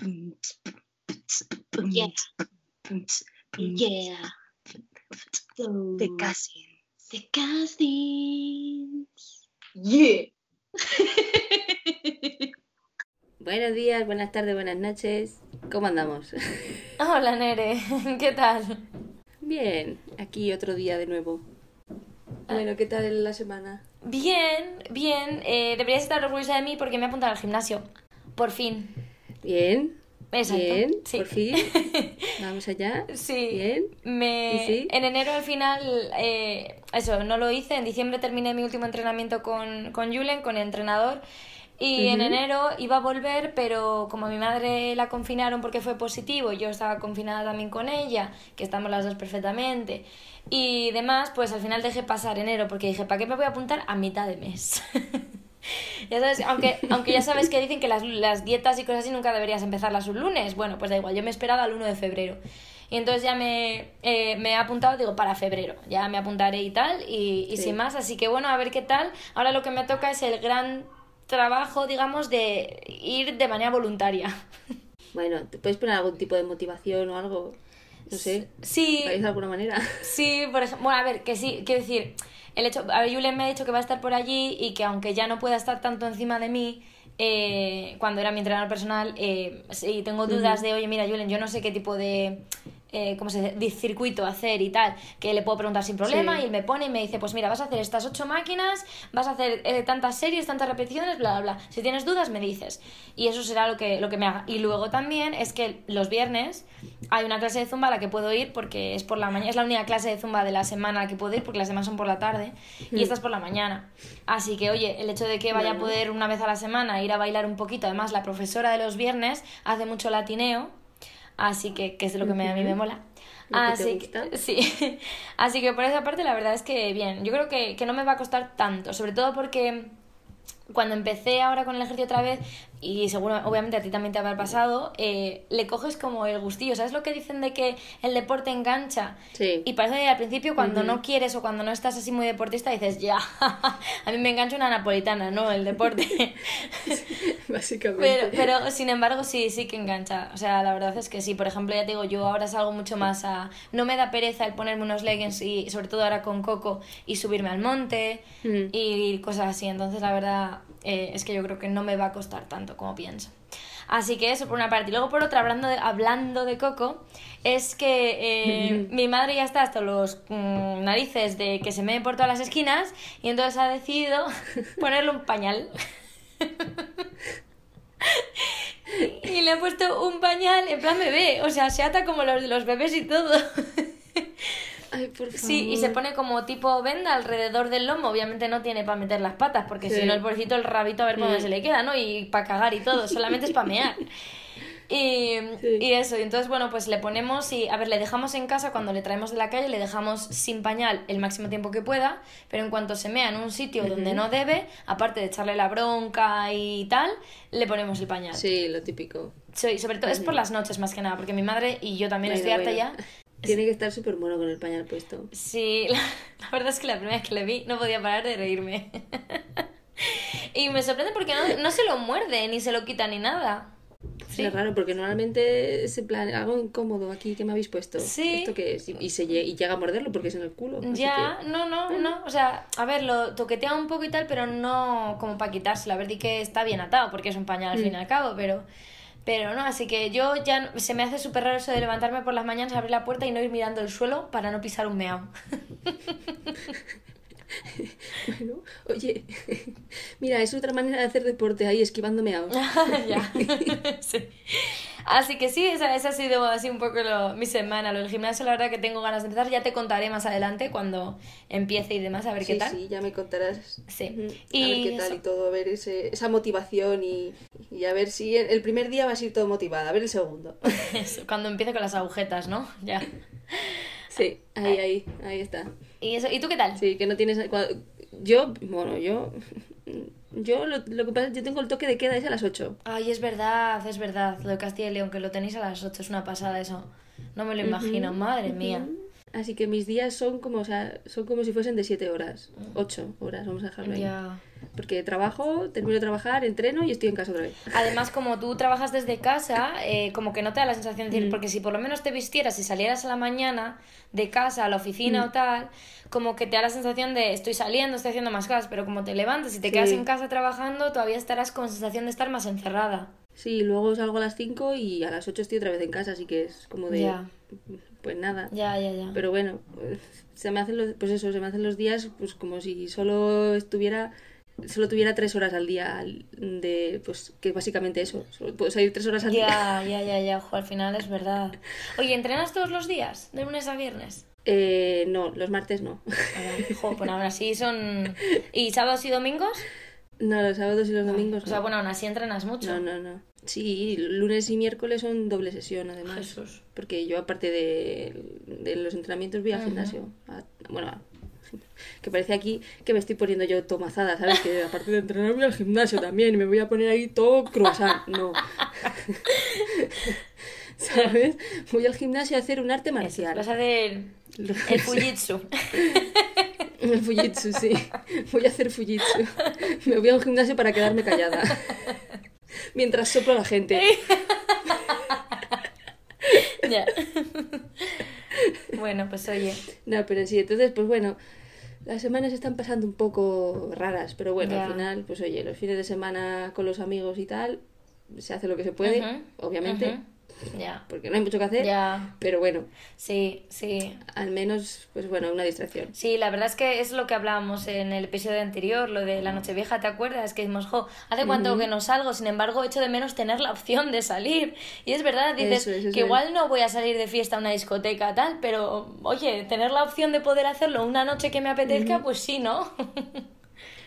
Yeah. Yeah. The Cousins. The Cousins. Yeah. Buenos días, buenas tardes, buenas noches. ¿Cómo andamos? Hola, Nere. ¿Qué tal? Bien, aquí otro día de nuevo. Bueno, ¿qué tal la semana? Bien, bien. Eh, deberías estar orgullosa de mí porque me he apuntado al gimnasio. Por fin. Bien. Exacto. Bien, sí. por fin. Vamos allá. Sí. Bien. Me... En enero al final, eh, eso, no lo hice. En diciembre terminé mi último entrenamiento con, con Julen, con el entrenador. Y en enero iba a volver, pero como a mi madre la confinaron porque fue positivo, yo estaba confinada también con ella, que estamos las dos perfectamente, y demás, pues al final dejé pasar enero porque dije, ¿para qué me voy a apuntar a mitad de mes? ya sabes, aunque, aunque ya sabes que dicen que las, las dietas y cosas así nunca deberías empezarlas un lunes, bueno, pues da igual, yo me esperaba al 1 de febrero. Y entonces ya me, eh, me he apuntado, digo, para febrero. Ya me apuntaré y tal, y, y Sí. sin más. Así que bueno, a ver qué tal. Ahora lo que me toca es el gran trabajo, digamos, de ir de manera voluntaria. Bueno, ¿te puedes poner algún tipo de motivación o algo? No sé. Sí, ¿Vais de alguna manera? sí, por ejemplo, bueno, a ver, que sí, quiero decir, el hecho, a ver, Julen me ha dicho que va a estar por allí y que aunque ya no pueda estar tanto encima de mí, eh, cuando era mi entrenador personal, eh, sí, tengo dudas de, oye, mira, Julen, yo no sé qué tipo de, eh, ¿cómo se dice?, circuito hacer y tal, que le puedo preguntar sin problema Sí. y él me pone y me dice, pues mira, vas a hacer estas ocho máquinas, vas a hacer eh, tantas series, tantas repeticiones, bla, bla, bla. Si tienes dudas, me dices. Y eso será lo que, lo que me haga. Y luego también es que los viernes hay una clase de zumba a la que puedo ir porque es por la mañana, es la única clase de zumba de la semana a la que puedo ir porque las demás son por la tarde y esta es por la mañana. Así que, oye, el hecho de que vaya a poder una vez a la semana ir a bailar un poquito, además la profesora de los viernes hace mucho latineo, así que, que es lo que me, a mí me mola. Lo que te Así gusta. que, sí. Así que por esa parte la verdad es que bien, yo creo que, que no me va a costar tanto, sobre todo porque cuando empecé ahora con el ejercicio otra vez, y seguro, obviamente a ti también te habrá pasado, eh, le coges como el gustillo. ¿Sabes lo que dicen de que el deporte engancha? Sí. Y parece que al principio cuando no quieres o cuando no estás así muy deportista dices, ya, a mí me engancha una napolitana, ¿no? El deporte. Básicamente. Pero, pero sin embargo sí, sí que engancha. O sea, la verdad es que sí. Por ejemplo, ya te digo, yo ahora salgo mucho más a... No me da pereza el ponerme unos leggings y sobre todo ahora con Coco y subirme al monte Mm. y cosas así. Entonces, la verdad eh, es que yo creo que no me va a costar tanto como pienso. Así que eso por una parte. Y luego por otra, hablando de, hablando de Coco, es que eh, mi madre ya está hasta los mm, narices de que se me por todas las esquinas y entonces ha decidido ponerle un pañal. Y le ha puesto un pañal en plan bebé, o sea, se ata como los de los bebés y todo. Ay, por favor. Sí, y se pone como tipo venda alrededor del lomo, obviamente no tiene para meter las patas, porque si no el pobrecito el rabito a ver Mm. se le queda, ¿no? Y para cagar y todo, solamente es para mear. Y, Sí. y eso, y entonces bueno, pues le ponemos y, a ver, le dejamos en casa cuando le traemos de la calle, le dejamos sin pañal el máximo tiempo que pueda, pero en cuanto se mea en un sitio donde no debe, aparte de echarle la bronca y tal, le ponemos el pañal. Sí, lo típico. Sí, sobre todo es por las noches más que nada, porque mi madre y yo también Bueno, estoy harta bueno. ya. Tiene que estar súper mono con el pañal puesto. Sí, la, la verdad es que la primera vez que le vi no podía parar de reírme. y me sorprende porque no, no se lo muerde, ni se lo quita, ni nada. Sí. Es raro porque normalmente es en plan algo incómodo aquí que me habéis puesto. Sí. ¿Esto qué es? Y, y se y llega a morderlo porque es en el culo. Ya, que- no, no, no. O sea, a ver, lo toquetea un poco y tal, pero no como para quitárselo. A ver, di que está bien atado, porque es un pañal al fin y al cabo, pero. Pero no, así que yo ya se me hace súper raro eso de levantarme por las mañanas, abrir la puerta y no ir mirando el suelo para no pisar un meao. Bueno, oye, mira, es otra manera de hacer deporte ahí esquivándome a sí. Así que sí, esa, esa ha sido así un poco lo- mi semana. Lo del gimnasio, la verdad que tengo ganas de empezar. Ya te contaré más adelante cuando empiece y demás, a ver qué tal. sí, ya me contarás. Sí. Y a ver qué tal eso. y todo, a ver ese, esa motivación y, y a ver si el, el primer día vas a ir todo motivada, a ver el segundo. Eso, cuando empiece con las agujetas, ¿no? Ya. Sí, ahí, ahí, ahí está. ¿Y, eso, ¿y tú qué tal? Sí, que no tienes... Yo, bueno, yo... Yo lo, lo que pasa yo tengo el toque de queda es a las 8. Ay, es verdad, es verdad. Lo de Castilla y León, que lo tenéis a las 8, es una pasada eso. No me lo imagino, madre mía. Así que mis días son como, o sea, son como si fuesen de 7 horas, 8 horas, vamos a dejarlo ahí. Ya. Porque trabajo, termino de trabajar, entreno y estoy en casa otra vez. Además, como tú trabajas desde casa, eh, como que no te da la sensación de decir, Mm. porque si por lo menos te vistieras y salieras a la mañana de casa a la oficina Mm. o tal, como que te da la sensación de estoy saliendo, estoy haciendo más cosas, pero como te levantas y te quedas en casa trabajando, todavía estarás con sensación de estar más encerrada. Sí, luego salgo a las 5 y a las 8 estoy otra vez en casa, así que es como de... Pues nada. Ya, ya, ya. Pero bueno, eh, se me hacen los, pues eso, se me hacen los días pues como si solo estuviera, solo tuviera tres horas al día de, pues que básicamente eso, solo puedo salir tres horas al día. Ya, ya, ya, ojo, al final es verdad. Oye, ¿entrenas todos los días? ¿De lunes a viernes? Eh, no, los martes no. Ah, Jo, pues aún así son... ¿Y sábados y domingos? No, los sábados y los domingos O sea, no. bueno, aún así entrenas mucho. No, no, no. Sí, lunes y miércoles son doble sesión además. Jesús. Porque yo aparte de, de los entrenamientos voy al gimnasio. A- bueno, a- que parece aquí que me estoy poniendo yo tomazada, ¿sabes? Que aparte de entrenar voy al gimnasio también y me voy a poner ahí todo croissant. No. ¿Sabes? Voy al gimnasio a hacer un arte marcial. vas a hacer el Fujitsu. El Fujitsu, sí. Voy a hacer Fujitsu. Me voy a un gimnasio para quedarme callada. Mientras soplo a la gente. ya. Bueno, pues oye. No, pero sí, entonces, pues bueno, las semanas están pasando un poco raras, pero bueno, al final, pues oye, los fines de semana con los amigos y tal, se hace lo que se puede, obviamente. Ya. porque no hay mucho que hacer, Ya. pero bueno, Sí, sí. al menos, pues bueno, una distracción. Sí, la verdad es que es lo que hablábamos en el episodio anterior, lo de la Nochevieja, ¿te acuerdas? Que dijimos, jo, hace cuánto que no salgo, sin embargo, echo de menos tener la opción de salir. Y es verdad, dices Eso es, eso que igual no voy a salir de fiesta a una discoteca, tal, pero oye, tener la opción de poder hacerlo una noche que me apetezca, pues sí, ¿no?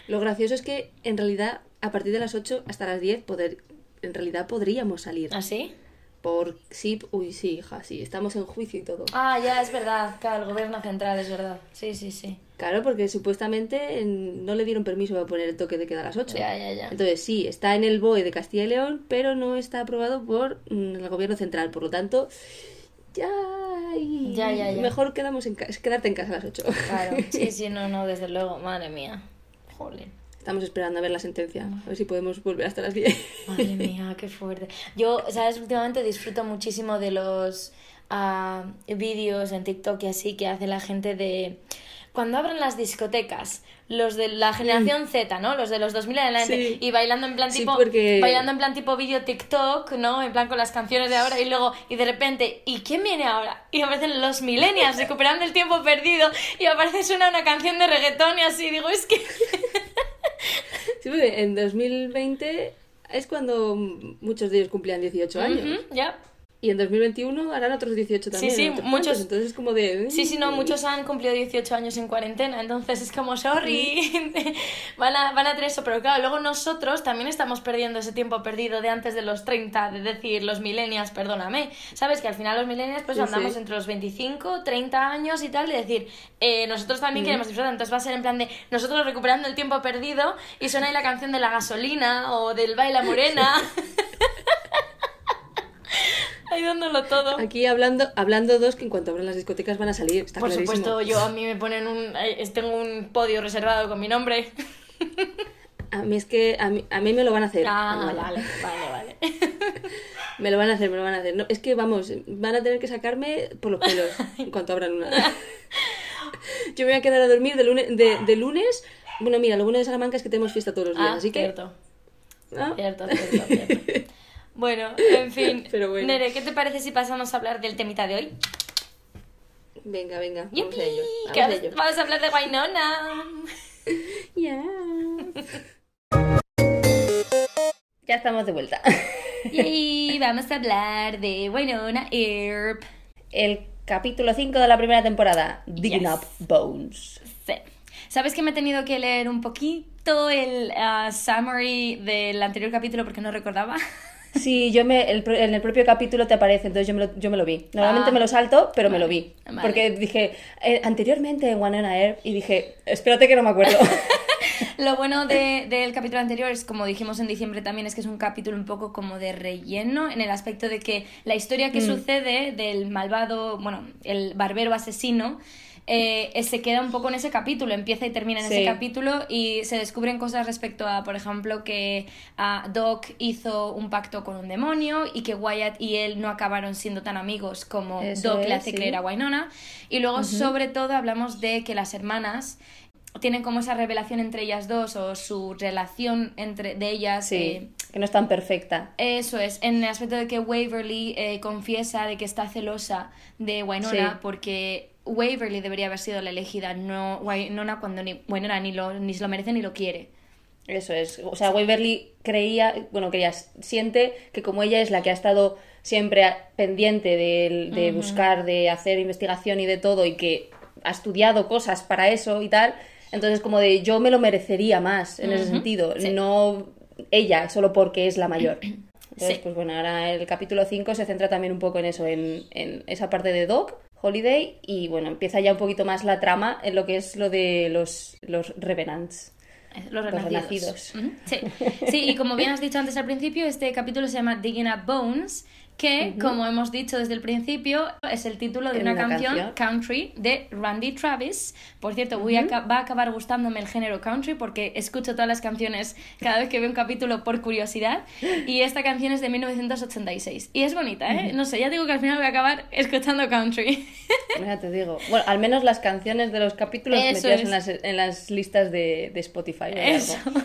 Lo gracioso es que, en realidad, a partir de las 8 hasta las 10, poder, en realidad podríamos salir. ¿Así? Por sí, uy, sí, hija, sí, estamos en juicio y todo. Ah, ya, es verdad, claro, el gobierno central, es verdad. Sí, sí, sí. Claro, porque supuestamente en- no le dieron permiso para poner el toque de queda a las 8. Ya, ya, ya. Entonces sí, está en el BOE de Castilla y León, pero no está aprobado por mm, el gobierno central. Por lo tanto, ya, y Ya, ya, ya. mejor quedamos en ca- quedarte en casa a las 8. Claro, sí, sí, no, no, desde luego, madre mía. Jolín. Estamos esperando a ver la sentencia, a ver si podemos volver hasta las 10. Madre mía, qué fuerte. Yo, sabes, últimamente disfruto muchísimo de los ah, vídeos en TikTok y así que hace la gente de... Cuando abren las discotecas, los de la generación Z, ¿no? Los de los 2000 en adelante. Sí. Y bailando en plan Sí, tipo... porque- Bailando en plan tipo vídeo TikTok, ¿no? En plan con las canciones de ahora y luego... Y de repente, ¿y quién viene ahora? Y aparecen los millennials recuperando el tiempo perdido y aparece suena una canción de reggaetón y así. Digo, es que... Sí, en 2020 es cuando muchos de ellos cumplían 18 años. Ya. Y en 2021 harán otros 18 también. sí. ¿Otros muchos-? Entonces es como de... Sí, sí, no, muchos han cumplido 18 años en cuarentena, entonces es como, sorry, van, a, van a tener eso, pero claro, luego nosotros también estamos perdiendo ese tiempo perdido de antes de los 30, de decir, los millennials, perdóname, ¿sabes? Que al final los millennials pues Sí, andamos sí. entre los 25, 30 años y tal, de decir, eh, nosotros también queremos disfrutar, entonces va a ser en plan de nosotros recuperando el tiempo perdido y suena ahí la canción de la gasolina o del baila morena. ahí dándolo todo. Aquí hablando, hablando dos que en cuanto abran las discotecas van a salir. Está Por clarísimo. supuesto, yo a mí me ponen un. Tengo un podio reservado con mi nombre. A mí es que a mí, a mí me lo van a hacer. Ah, vale, vale, vale. Me lo van a hacer, me lo van a hacer. No, es que vamos, van a tener que sacarme por los pelos en cuanto abran una. Yo me voy a quedar a dormir de lunes, de, de lunes. Bueno, mira, lo bueno de Salamanca es que tenemos fiesta todos los días, Ah, así que. cierto. ¿Ah? Cierto, cierto, cierto. Bueno, en fin. Pero bueno. Nere, ¿qué te parece si pasamos a hablar del temita de hoy? Venga, venga, vamos a ello. Vamos a ello. vamos a hablar de Wainona. Ya. Ya estamos de vuelta. Y vamos a hablar de Wainona Earp. El capítulo 5 de la primera temporada, Digging Yes. Up Bones. Sí. ¿Sabes que me he tenido que leer un poquito el ah, summary del anterior capítulo porque no recordaba? Sí, yo me, el en el propio capítulo te aparece, entonces yo me lo, yo me lo vi. Normalmente Ah. me lo salto, pero me lo vi. Vale. Porque dije, eh, anteriormente en One on Air, y dije, espérate que no me acuerdo. Lo bueno de- del capítulo anterior es, como dijimos en diciembre también, es que es un capítulo un poco como de relleno, en el aspecto de que la historia que sucede del malvado, bueno, el barbero asesino, eh, se queda un poco en ese capítulo, empieza y termina en Sí. ese capítulo y se descubren cosas respecto a, por ejemplo, que Doc hizo un pacto con un demonio y que Wyatt y él no acabaron siendo tan amigos como Eso Doc le hace sí. creer a. Y luego, sobre todo, hablamos de que las hermanas tienen como esa revelación entre ellas dos o su relación entre de ellas Sí, eh, que no es tan perfecta. eso es, en el aspecto de que Waverly eh, confiesa de que está celosa de Winona Sí. porque Waverly debería haber sido la elegida, no Winona cuando ni Winona ni lo, ni se lo merece ni lo quiere. Eso es. O sea, Waverly creía, bueno, creía, siente que como ella es la que ha estado siempre pendiente de, de buscar, de hacer investigación y de todo, y que ha estudiado cosas para eso y tal, entonces como de yo me lo merecería más en ese sentido, sí. no ella, solo porque es la mayor. Entonces, Sí. pues bueno, ahora el capítulo 5 se centra también un poco en eso, en, en esa parte de Doc, Holiday, y bueno, empieza ya un poquito más la trama en lo que es lo de los, los Revenants. Eh, Los Los renacidos. Sí. sí, y como bien has dicho antes al principio, este capítulo se llama Digging Up Bones, que, como hemos dicho desde el principio, es el título de una, una canción, canción. Country, de Randy Travis. Por cierto, voy a va a acabar gustándome el género country porque escucho todas las canciones cada vez que veo un capítulo por curiosidad. Y esta canción es de 1986. Y es bonita, ¿eh? No sé, ya digo que al final voy a acabar escuchando country. Ya te digo. Bueno, al menos las canciones de los capítulos Eso metidas en las, en las listas de, de Spotify. o de Eso. algo.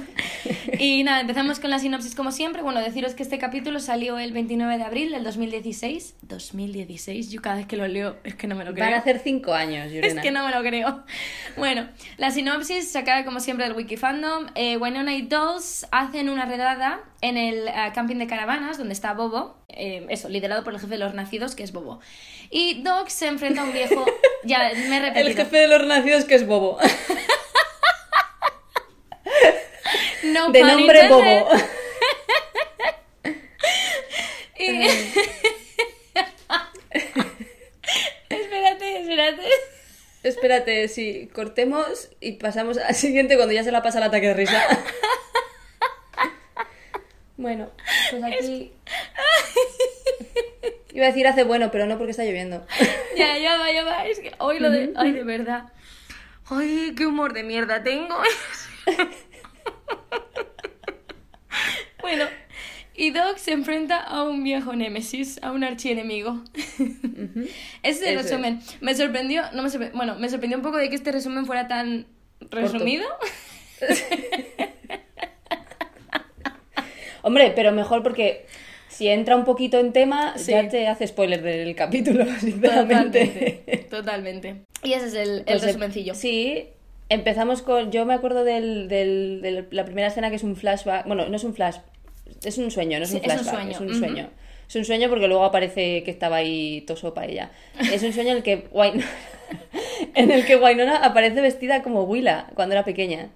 Y nada, empezamos con la sinopsis como siempre. Bueno, deciros que este capítulo salió el 29 de abril del 2016. 2016, yo cada vez que lo leo es que no me lo creo. Van a hacer cinco años, Es Yurena. que no me lo creo. Bueno, la sinopsis sacada como siempre del Wikifandom. Eh, Winona y Dolls hacen una redada en el eh, camping de caravanas donde está Bobo. eh, eso, liderado por el jefe de los nacidos, que es Bobo. Y Doc se enfrenta a un viejo... ya, me he repetido. El jefe de los nacidos que es Bobo. No De nombre. Bobo. Y- espérate, espérate. Espérate, sí, cortemos y pasamos al siguiente cuando ya se la pasa el ataque de risa. Bueno, pues aquí... Iba a decir hace bueno, pero no porque está lloviendo. Ya, ya va, ya va. Es que hoy lo de. Ay, de verdad. Ay, qué humor de mierda tengo. bueno, y Doc se enfrenta a un viejo némesis, a un archienemigo. Ese es el es. resumen. Me sorprendió, no me sorprendió, bueno, me sorprendió un poco de que este resumen fuera tan resumido. Hombre, pero mejor porque si entra un poquito en tema, Sí. ya te hace spoiler del capítulo, sinceramente. Totalmente. Totalmente. Y ese es el, el Pues, resumencillo. Sí, empezamos con. Yo me acuerdo del, del- de la primera escena que es un flashback. Bueno, no es un flash, es un sueño, no es un es un flashback, sueño, es un sueño. Es un sueño porque luego aparece que estaba ahí toso para ella. Es un sueño en el que Wyn- en el que aparece vestida como Willa cuando era pequeña.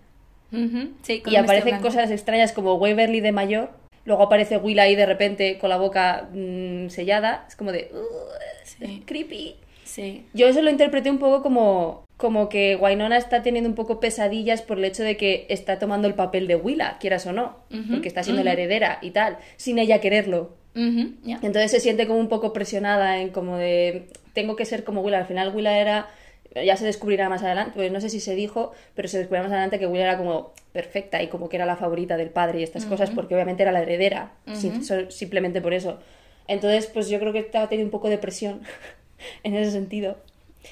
Sí, Y aparecen blanco. cosas extrañas como Waverly de mayor. Luego aparece Willa ahí de repente con la boca mm, sellada. Es como de. "Ugh, Sí. creepy. Sí. Yo eso lo interpreté un poco como, como que Wynonna está teniendo un poco pesadillas por el hecho de que está tomando el papel de Willa, quieras o no, porque está siendo la heredera y tal, sin ella quererlo. Entonces se siente como un poco presionada en como de, tengo que ser como Willa. Al final Willa era, ya se descubrirá más adelante, pues no sé si se dijo, pero se descubrirá más adelante que Willa era como perfecta y como que era la favorita del padre y estas cosas, porque obviamente era la heredera, sin- simplemente por eso. Entonces, pues yo creo que estaba teniendo un poco de presión en ese sentido.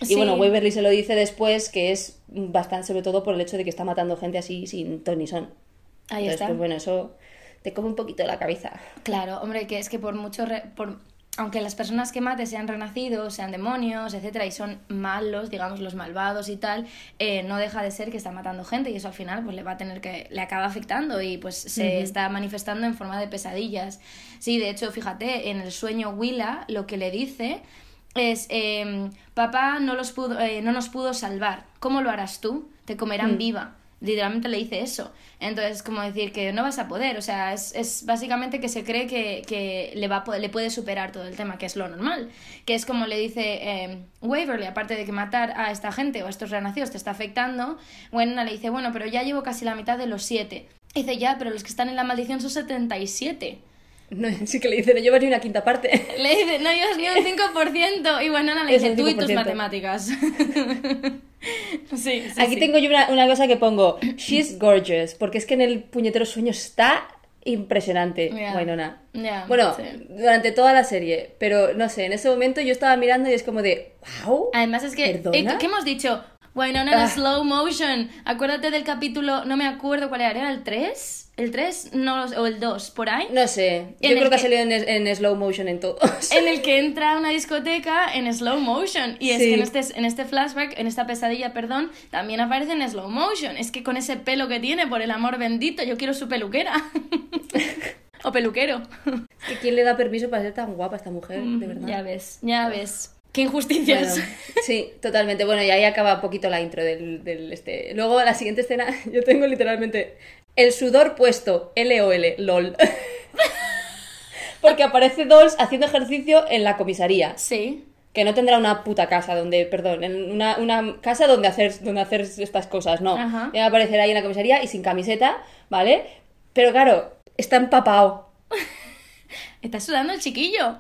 Y Sí. bueno, Waverly se lo dice después que es bastante, sobre todo por el hecho de que está matando gente así sin ton ni son. Ahí Entonces, está. pues bueno, eso te come un poquito la cabeza. Claro, hombre, que es que por mucho. re- por... Aunque las personas que mate sean renacidos, sean demonios, etcétera, y son malos, digamos, los malvados y tal, eh, no deja de ser que está matando gente y eso al final pues le va a tener que. le acaba afectando y pues se está manifestando en forma de pesadillas. Sí, de hecho, fíjate, en el sueño Willa lo que le dice es em, papá no los pudo, eh, no nos pudo salvar. ¿Cómo lo harás tú? Te comerán viva. Literalmente le dice eso. Entonces, como decir que no vas a poder. O sea, es, es básicamente que se cree que, que le, va a le puede superar todo el tema, que es lo normal. Que es como le dice eh, Waverly, aparte de que matar a esta gente o a estos renacidos te está afectando, Winona le dice, bueno, pero ya llevo casi la mitad de los siete. Dice, ya, pero los que están en la maldición son 77. No, sí que le dice, no llevas ni una quinta parte. Le dice, no llevas ni un 5%. Y Winona le Es dice, tú y tus 5%. matemáticas. sí, sí, Aquí sí. tengo yo una, una cosa que pongo, she's gorgeous, porque es que en el puñetero sueño está impresionante. Winona. Bueno, sí. durante toda la serie, pero no sé, en ese momento yo estaba mirando y es como de, wow. Además es que, eh, ¿qué hemos dicho? Winona en Ah. slow motion. Acuérdate del capítulo, no me acuerdo cuál era, ¿era el 3? ¿El 3? No, o el 2, por ahí. No sé, yo En creo que ha salido en, en slow motion en todos. En el que entra a una discoteca en slow motion. Y es Sí. que en este, en este flashback, en esta pesadilla, perdón, también aparece en slow motion. Es que con ese pelo que tiene, por el amor bendito, yo quiero su peluquera. o peluquero. ¿Que ¿Quién le da permiso para ser tan guapa esta mujer, de verdad? Ya ves, ya ves. Qué injusticias. Bueno, sí, totalmente. Bueno, y ahí acaba un poquito la intro del, del este. Luego, la siguiente escena, yo tengo literalmente el sudor puesto, L-O-L, LOL. Porque aparece Dolls haciendo ejercicio en la comisaría. Sí. Que no tendrá una puta casa donde, perdón, en una, una casa donde hacer, donde hacer estas cosas, no. Ajá. Debe aparecer ahí en la comisaría y sin camiseta, ¿vale? Pero claro, está empapado. Está sudando el chiquillo.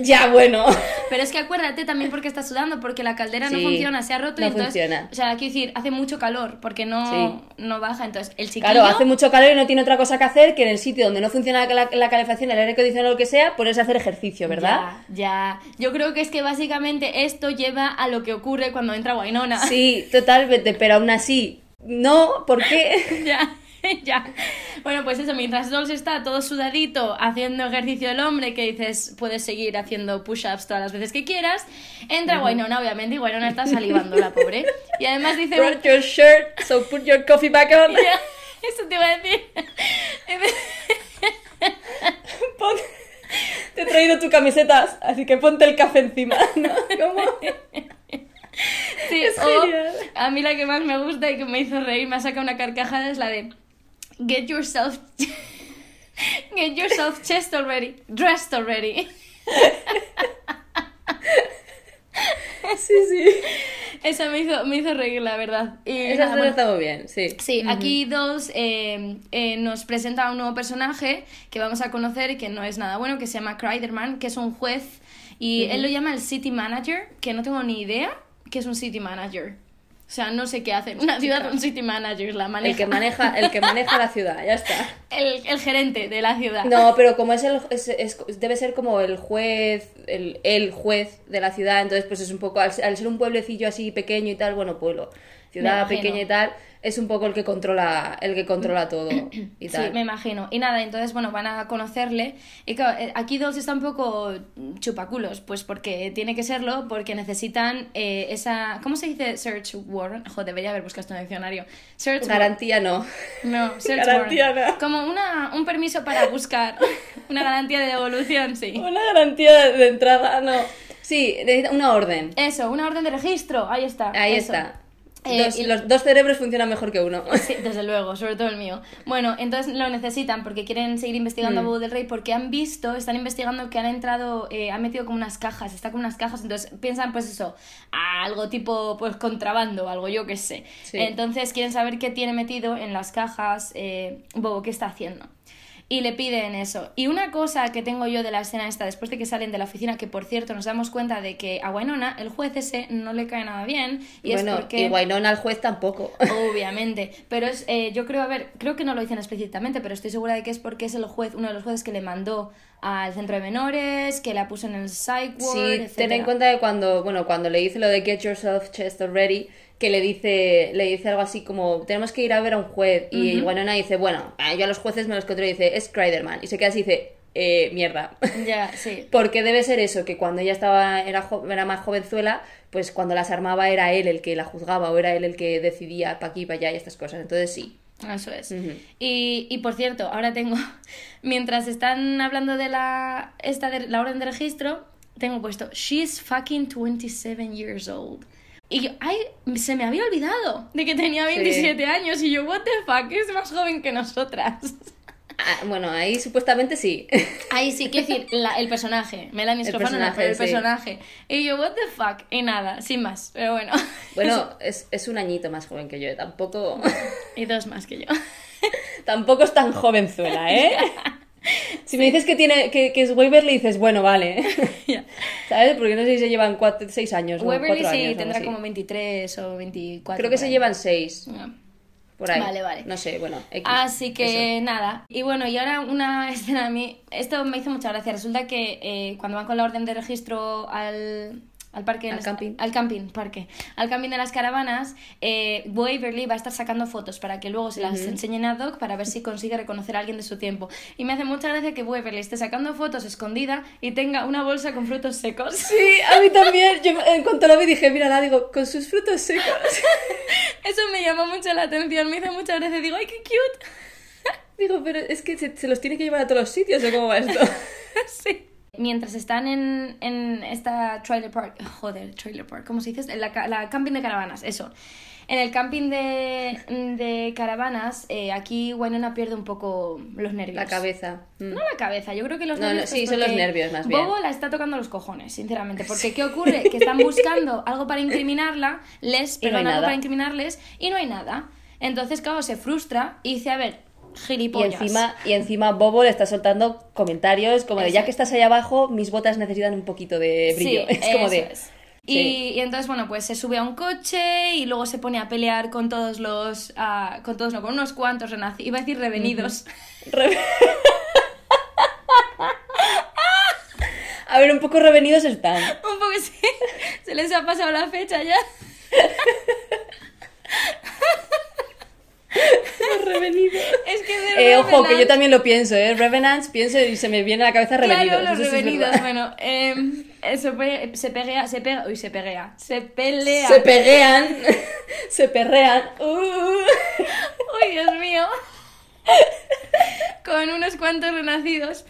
Ya, bueno. Pero es que acuérdate también porque está sudando, porque la caldera no funciona, se ha roto y entonces. funciona. O sea, quiero decir, hace mucho calor porque no, Sí. no baja. Entonces, el chiquillo. Claro, hace mucho calor y no tiene otra cosa que hacer que en el sitio donde no funciona la, la calefacción, el aire acondicionado o lo que sea, ponerse a hacer ejercicio, ¿verdad? Ya, ya. Yo creo que es que básicamente esto lleva a lo que ocurre cuando entra Winona. Sí, totalmente, pero aún así, no, ¿por qué? ya, ya. Bueno, pues eso, mientras Dolls está todo sudadito haciendo ejercicio del hombre, que dices, puedes seguir haciendo push-ups todas las veces que quieras, entra Winona, obviamente, y Winona está salivando, la pobre. Y además dice... Brought your shirt, so put your coffee back on. Ya, Eso te iba a decir. Pon- Te he traído tu camiseta, así que ponte el café encima, ¿no? ¿Cómo? Sí, Es o a mí la que más me gusta y que me hizo reír, me ha sacado una carcajada, es la de Get yourself Get yourself chest already, dressed already. Sí, sí. Esa me hizo, me hizo reír, la verdad. Y Esa nada, bueno, está muy bien, sí. Sí, aquí dos eh, eh, nos presenta a un nuevo personaje que vamos a conocer y que no es nada bueno, que se llama Criderman, que es un juez y él lo llama el City Manager, que no tengo ni idea que es un City Manager. O sea, no sé qué hace. en Una ciudad un City Manager la maneja. El que maneja, el que maneja la ciudad, ya está. El, el gerente de la ciudad. No, pero como es el es- es- debe ser como el juez, el, el juez de la ciudad, entonces pues es un poco, al, al ser un pueblecillo así pequeño y tal, bueno, pueblo, ciudad pequeña y tal, es un poco el que controla, el que controla todo y Sí, tal. me imagino. Y nada, entonces, bueno, van a conocerle. Y claro, eh, aquí dos está un poco chupaculos, pues porque tiene que serlo, porque necesitan eh, esa. ¿Cómo se dice search warrant? Joder, debería haber buscado esto en el diccionario. Search warrant. Garantía no. No, search Garantía warrant. no. Como una, un permiso para buscar. Una garantía de devolución, sí. Una garantía de entrada, no. Sí, necesita una orden. Eso, una orden de registro. Ahí está. Ahí eso. está. Eh, Dos- y- Los dos cerebros funcionan mejor que uno. Sí, desde luego, sobre todo el mío. Bueno, entonces lo necesitan porque quieren seguir investigando a Mm. Bobo del Rey porque han visto, están investigando que han entrado, eh, han metido como unas cajas, está como unas cajas, entonces piensan pues eso, algo tipo pues contrabando, algo yo que sé. Sí. Entonces quieren saber qué tiene metido en las cajas eh, Bobo, qué está haciendo. Y le piden eso. Y una cosa que tengo yo de la escena esta, después de que salen de la oficina, que por cierto nos damos cuenta de que a Winona, el juez ese, no le cae nada bien. Y bueno, es porque... y Wynonna al juez tampoco. Obviamente, pero es, eh, yo creo, a ver, creo que no lo dicen explícitamente, pero estoy segura de que es porque es el juez, uno de los jueces que le mandó al centro de menores, que la puso en el ward, Sí, ten en cuenta que cuando, bueno, cuando le dice lo de get yourself chest ready, que le dice, le dice algo así como, tenemos que ir a ver a un juez. Y Winona dice, bueno, yo a los jueces me los controlo y dice, es Criderman. Y se queda así y dice, eh, mierda. Ya, sí. Porque debe ser eso, que cuando ella estaba, era, era más jovenzuela, pues cuando las armaba era él el que la juzgaba o era él el que decidía para aquí, para allá y estas cosas. Entonces sí. Eso es. Y, y por cierto, ahora tengo, mientras están hablando de la, esta de la orden de registro, tengo puesto, she's fucking 27 years old. Y yo, ay, se me había olvidado de que tenía 27 años. Y yo, what the fuck, es más joven que nosotras. Ah, bueno, ahí supuestamente sí. Ahí sí, quiero decir, la- el personaje. Melanie El Scrofano, no, personaje, pero el sí. personaje. Y yo, what the fuck, y nada, sin más. Pero bueno. Bueno, es, es un añito más joven que yo, tampoco, y dos más que yo. tampoco es tan jovenzuela, ¿eh? Si me dices que tiene que, que es Waverly, dices, bueno, vale. ¿Sabes? Porque no sé si se llevan cuatro, seis años o Waverly cuatro sí años. tendrá como 23 o 24. Creo que se ahí. llevan seis, Ya. Por ahí. Vale, vale. No sé, bueno. X, Así que eso. nada. Y bueno, y ahora una escena a mí. Esto me hizo mucha gracia. Resulta que eh, cuando van con la orden de registro al. Al parque. Al camping. Al camping, parque. Al camping de las caravanas, eh, Waverly va a estar sacando fotos para que luego se las enseñen a Doc para ver si consigue reconocer a alguien de su tiempo. Y me hace mucha gracia que Waverly esté sacando fotos escondida y tenga una bolsa con frutos secos. Sí, a mí también. Yo en cuanto lo vi dije, mira, la digo, con sus frutos secos. Eso me llamó mucho la atención, me hizo mucha gracia. Digo, ¡ay, qué cute! Digo, pero es que se, se los tiene que llevar a todos los sitios, ¿o cómo va esto? sí. Mientras están en, en esta trailer park, joder, trailer park, ¿cómo se dice? En la, la camping de caravanas, eso. En el camping de, de caravanas, eh, aquí Winona pierde un poco los nervios. La cabeza. Mm. No la cabeza, yo creo que los No, no, nervios. sí, pues, son los nervios, más bien. Bobo la está tocando los cojones, sinceramente. Porque ¿qué ocurre? Que están buscando algo para incriminarla, les, Y no algo nada. para incriminarles, y no hay nada. Entonces, claro, se frustra y dice, a ver, Y gilipollas. encima, y encima Bobo le está soltando comentarios como de, ya que estás ahí abajo, mis botas necesitan un poquito de brillo. Sí, es como de... es. Y, Sí. y entonces, bueno, pues se sube a un coche y luego se pone a pelear con todos los. ah, con todos, no, con unos cuantos renacidos. Iba a decir revenidos. Re- A ver, un poco revenidos están. un poco sí. Se les ha pasado la fecha ya. Revenidos. Es que de Eh, ojo, que yo también lo pienso, ¿eh? Revenants, pienso y se me viene a la cabeza revenidos. Claro, los sí revenidos. bueno, eh, eso pe- se pegea, se pega. Uy, se pegea. Se pelea. Se peguean, se perrean. Uh. Uy, Dios mío. Con unos cuantos renacidos.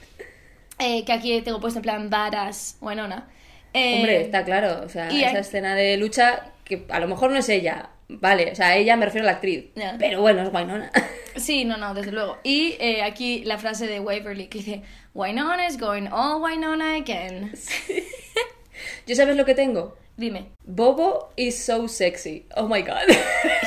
eh, que aquí tengo puesto en plan varas, Winona. Eh, Hombre, está claro, o sea, esa escena de lucha, que a lo mejor no es ella, vale, o sea, ella me refiero a la actriz, pero bueno, es Winona. Sí, no, no, desde luego. Y eh, aquí la frase de Waverly que dice: Winona is going all Winona again. ¿Yo sabes lo que tengo? Dime. Bobo is so sexy. Oh my god.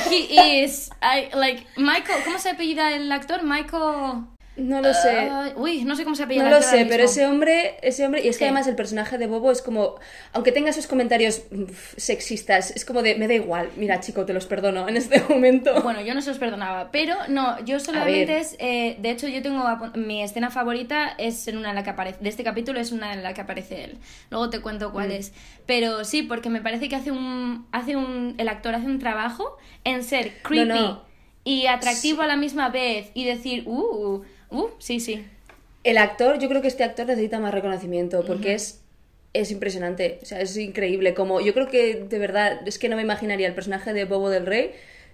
He is, I, like, Michael, ¿cómo se apellida el actor? Michael. No lo sé. Ah, uy, no sé cómo se apellida No lo actor sé, pero ese hombre, ese hombre, y es que Sí. además el personaje de Bobo es como, aunque tenga sus comentarios mm, sexistas, es como de, me da igual, mira chico, te los perdono en este momento. Bueno, yo no se los perdonaba, pero no, yo solamente es, eh, de hecho yo tengo, mi escena favorita es en una en la que aparece, de este capítulo es una en la que aparece él, luego te cuento Mm. cuál es, pero sí, porque me parece que hace un, hace un, el actor hace un trabajo en ser creepy no. y atractivo a la misma vez y decir, uh, uh, sí, sí, El actor, yo creo que este actor necesita más reconocimiento porque es, es impresionante, o sea, es increíble. Como yo creo que de verdad, es que no me imaginaría el personaje de Bobo del Rey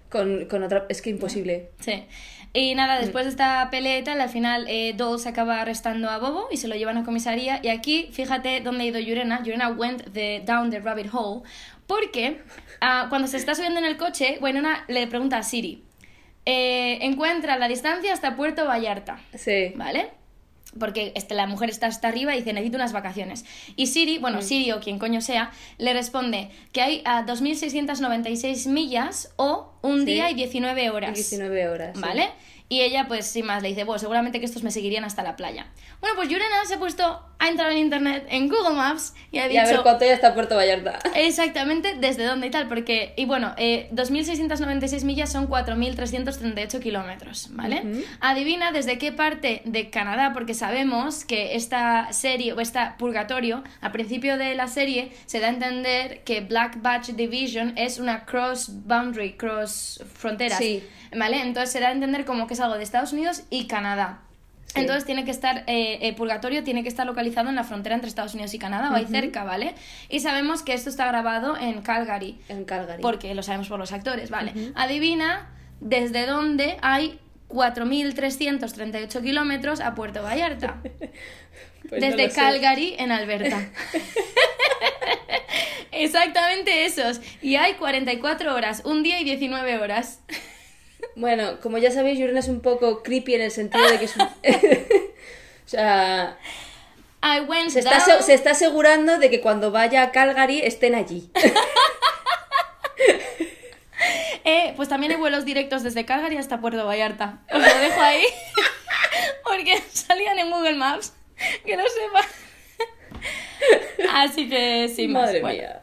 con, con otra, es que imposible. Sí. Y nada, después de esta pelea y tal, al final eh, Dawes acaba arrestando a Bobo y se lo llevan a comisaría. Y aquí, fíjate dónde ha ido Yurena. Yurena went the, down the rabbit hole. Porque ah, cuando se está subiendo en el coche, Winona le pregunta a Siri. Eh, encuentra la distancia hasta Puerto Vallarta. Sí. ¿Vale? Porque este, la mujer está hasta arriba y dice, necesito unas vacaciones. Y Siri, Mm. bueno, Siri o quien coño sea, le responde que hay a 2.696 millas o un Sí. día y 19 horas. 19 horas. sí. ¿Vale? Y ella, pues sin más, le dice, bueno, seguramente que estos me seguirían hasta la playa. Bueno, pues Yurena se ha puesto a entrar en internet, en Google Maps, y ha Y a ver dicho cuánto ya está Puerto Vallarta. exactamente desde dónde y tal, porque, y bueno, eh, 2.696 millas son 4.338 kilómetros, ¿vale? Adivina desde qué parte de Canadá, porque sabemos que esta serie, o esta purgatorio, a principio de la serie, se da a entender que Black Batch Division es una cross boundary, cross fronteras. Sí. ¿Vale? Entonces se da a entender como que es algo de Estados Unidos y Canadá. Sí. Entonces tiene que estar, eh, eh, Purgatorio tiene que estar localizado en la frontera entre Estados Unidos y Canadá o ahí cerca, ¿vale? Y sabemos que esto está grabado en Calgary, En Calgary. porque lo sabemos por los actores, ¿vale? Adivina desde dónde hay 4.338 kilómetros a Puerto Vallarta. Pues no desde lo sé. Calgary, en Alberta. Exactamente esos. Y hay 44 horas, un día y 19 horas. Bueno, como ya sabéis, Yurena es un poco creepy en el sentido de que es un... o sea, I went se está, down- se está asegurando de que cuando vaya a Calgary estén allí. Eh, pues también hay vuelos directos desde Calgary hasta Puerto Vallarta. Os lo dejo ahí. Porque salían en Google Maps. Que lo sepa. Así que sí, más. Madre Bueno. mía.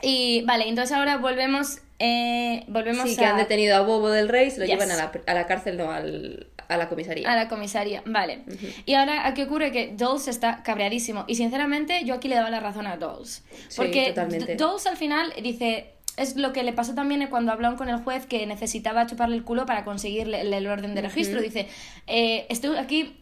Y vale, entonces ahora volvemos. Eh, volvemos Sí, a, que han detenido a Bobo del Rey, se lo Yes. llevan a la, a la cárcel, no, al, a la comisaría. a la comisaría. Vale. Y ahora, ¿a qué ocurre? Que Dawes está cabreadísimo. Y sinceramente, yo aquí le daba la razón a. Sí, Porque Dawes al final dice. Es lo que le pasó también cuando hablaron con el juez que necesitaba chuparle el culo para conseguir el, el orden de registro. Dice: eh, Estoy aquí.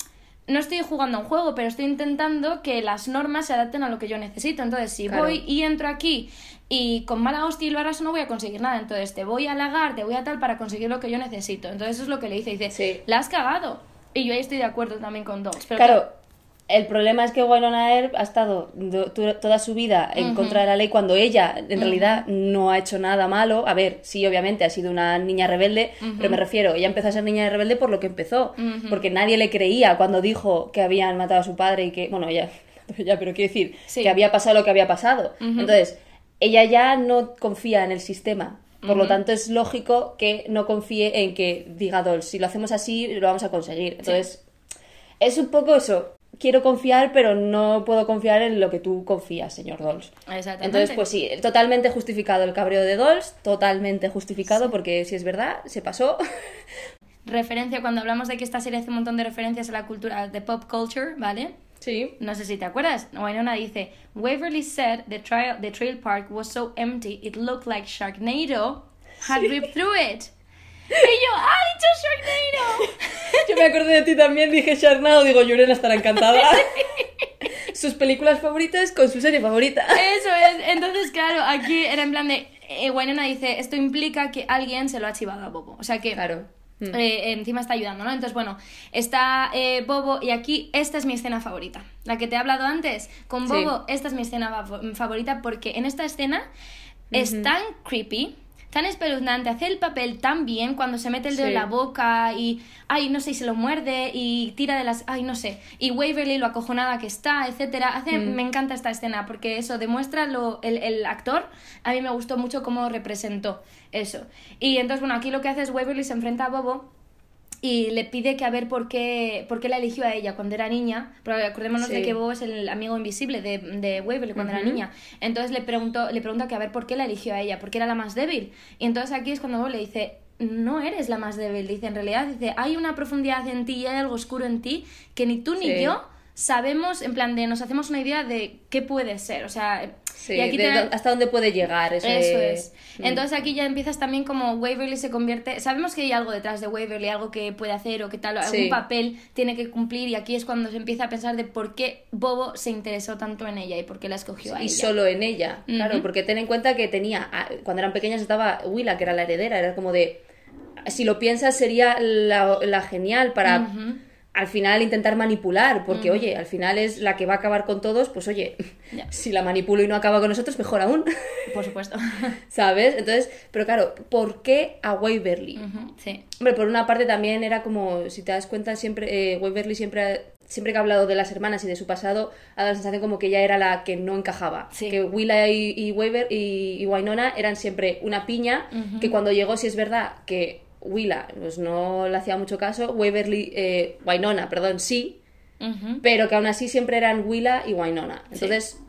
No estoy jugando a un juego, pero estoy intentando que las normas se adapten a lo que yo necesito. Entonces, si Claro. voy y entro aquí y con mala hostia y lo arraso, no voy a conseguir nada. Entonces, te voy a halagar, te voy a tal para conseguir lo que yo necesito. Entonces, eso es lo que le dice. Dice: Sí. La has cagado. Y yo ahí estoy de acuerdo también con Dogs. Pero Claro, el problema es que Winona Earp ha estado toda su vida en contra de la ley cuando ella en realidad no ha hecho nada malo. A ver, sí, obviamente ha sido una niña rebelde, pero me refiero, ella empezó a ser niña rebelde por lo que empezó, porque nadie le creía cuando dijo que habían matado a su padre y que, bueno, ella, ya, pero quiero decir, Sí. que había pasado lo que había pasado. Entonces, ella ya no confía en el sistema. Por lo tanto, es lógico que no confíe en que diga Dolls, si lo hacemos así, lo vamos a conseguir. Entonces, es un poco eso. Quiero confiar, pero no puedo confiar en lo que tú confías, señor Dolls. Exactamente. Entonces, pues sí, totalmente justificado el cabreo de Dolls, totalmente justificado, porque si es verdad, se pasó. referencia cuando hablamos de que esta serie hace un montón de referencias a la cultura de pop culture, ¿vale? Sí. No sé si te acuerdas. Winona dice, Waverly said the trail, the trail park was so empty it looked like Sharknado had ripped through it. Y yo, ¡ah, ha dicho Sharknado! Yo me acordé de ti también, dije Sharnado, digo, Yurena estará encantada. Sus películas favoritas con su serie favorita. Eso es. Entonces, claro, aquí era en plan de... Eh, dice, esto implica que alguien se lo ha chivado a Bobo. O sea que... Claro. Mm. eh, encima está ayudando, ¿no? Entonces, bueno, está eh, Bobo y aquí esta es mi escena favorita. La que te he hablado antes, con Sí. Bobo, esta es mi escena fa- favorita porque en esta escena es tan creepy, tan espeluznante, hace el papel tan bien cuando se mete el dedo Sí. en la boca y, ay, no sé, y se lo muerde y tira de las, ay, no sé, y Waverly lo acojonada que está, etcétera. Hace, Mm. me encanta esta escena porque eso demuestra lo, el, el actor, a mí me gustó mucho cómo representó eso. Y entonces, bueno, aquí lo que hace es Waverly se enfrenta a Bobo y le pide que a ver por qué, por qué la eligió a ella cuando era niña. Pero acordémonos Sí. de que Bobo es el amigo invisible de, de Waverly cuando era niña. Entonces le preguntó, le pregunta que a ver por qué la eligió a ella, porque era la más débil. Y entonces aquí es cuando Bobo le dice, no eres la más débil. Dice, en realidad, dice, hay una profundidad en ti y hay algo oscuro en ti que ni tú ni yo sabemos, en plan de, nos hacemos una idea de qué puede ser. O sea, Sí, y aquí de- hasta dónde puede llegar. Eso, eso es. Mm. Entonces aquí ya empiezas también como Waverly se convierte. Sabemos que hay algo detrás de Waverly, algo que puede hacer o que tal, algún Sí. papel tiene que cumplir. Y aquí es cuando se empieza a pensar de por qué Bobo se interesó tanto en ella y por qué la escogió a y ella. solo en ella, claro, porque ten en cuenta que tenía, cuando eran pequeñas estaba Willa, que era la heredera, era como de, si lo piensas sería la, la genial para. Al final intentar manipular, porque oye, al final es la que va a acabar con todos, pues oye, si la manipulo y no acaba con nosotros, mejor aún, Por supuesto. ¿sabes? Entonces, pero claro, ¿por qué a Waverly? Ujú, sí. Hombre, por una parte también era como, si te das cuenta, siempre, eh, Waverly siempre, siempre que ha hablado de las hermanas y de su pasado, ha dado la sensación como que ella era la que no encajaba. Sí. Que Willa y, y, y, y eran siempre una piña, que cuando llegó, si es verdad que Willa pues, no le hacía mucho caso, Waverly, eh, Wynonna, perdón, sí, pero que aún así siempre eran Willa y Wynonna. Entonces,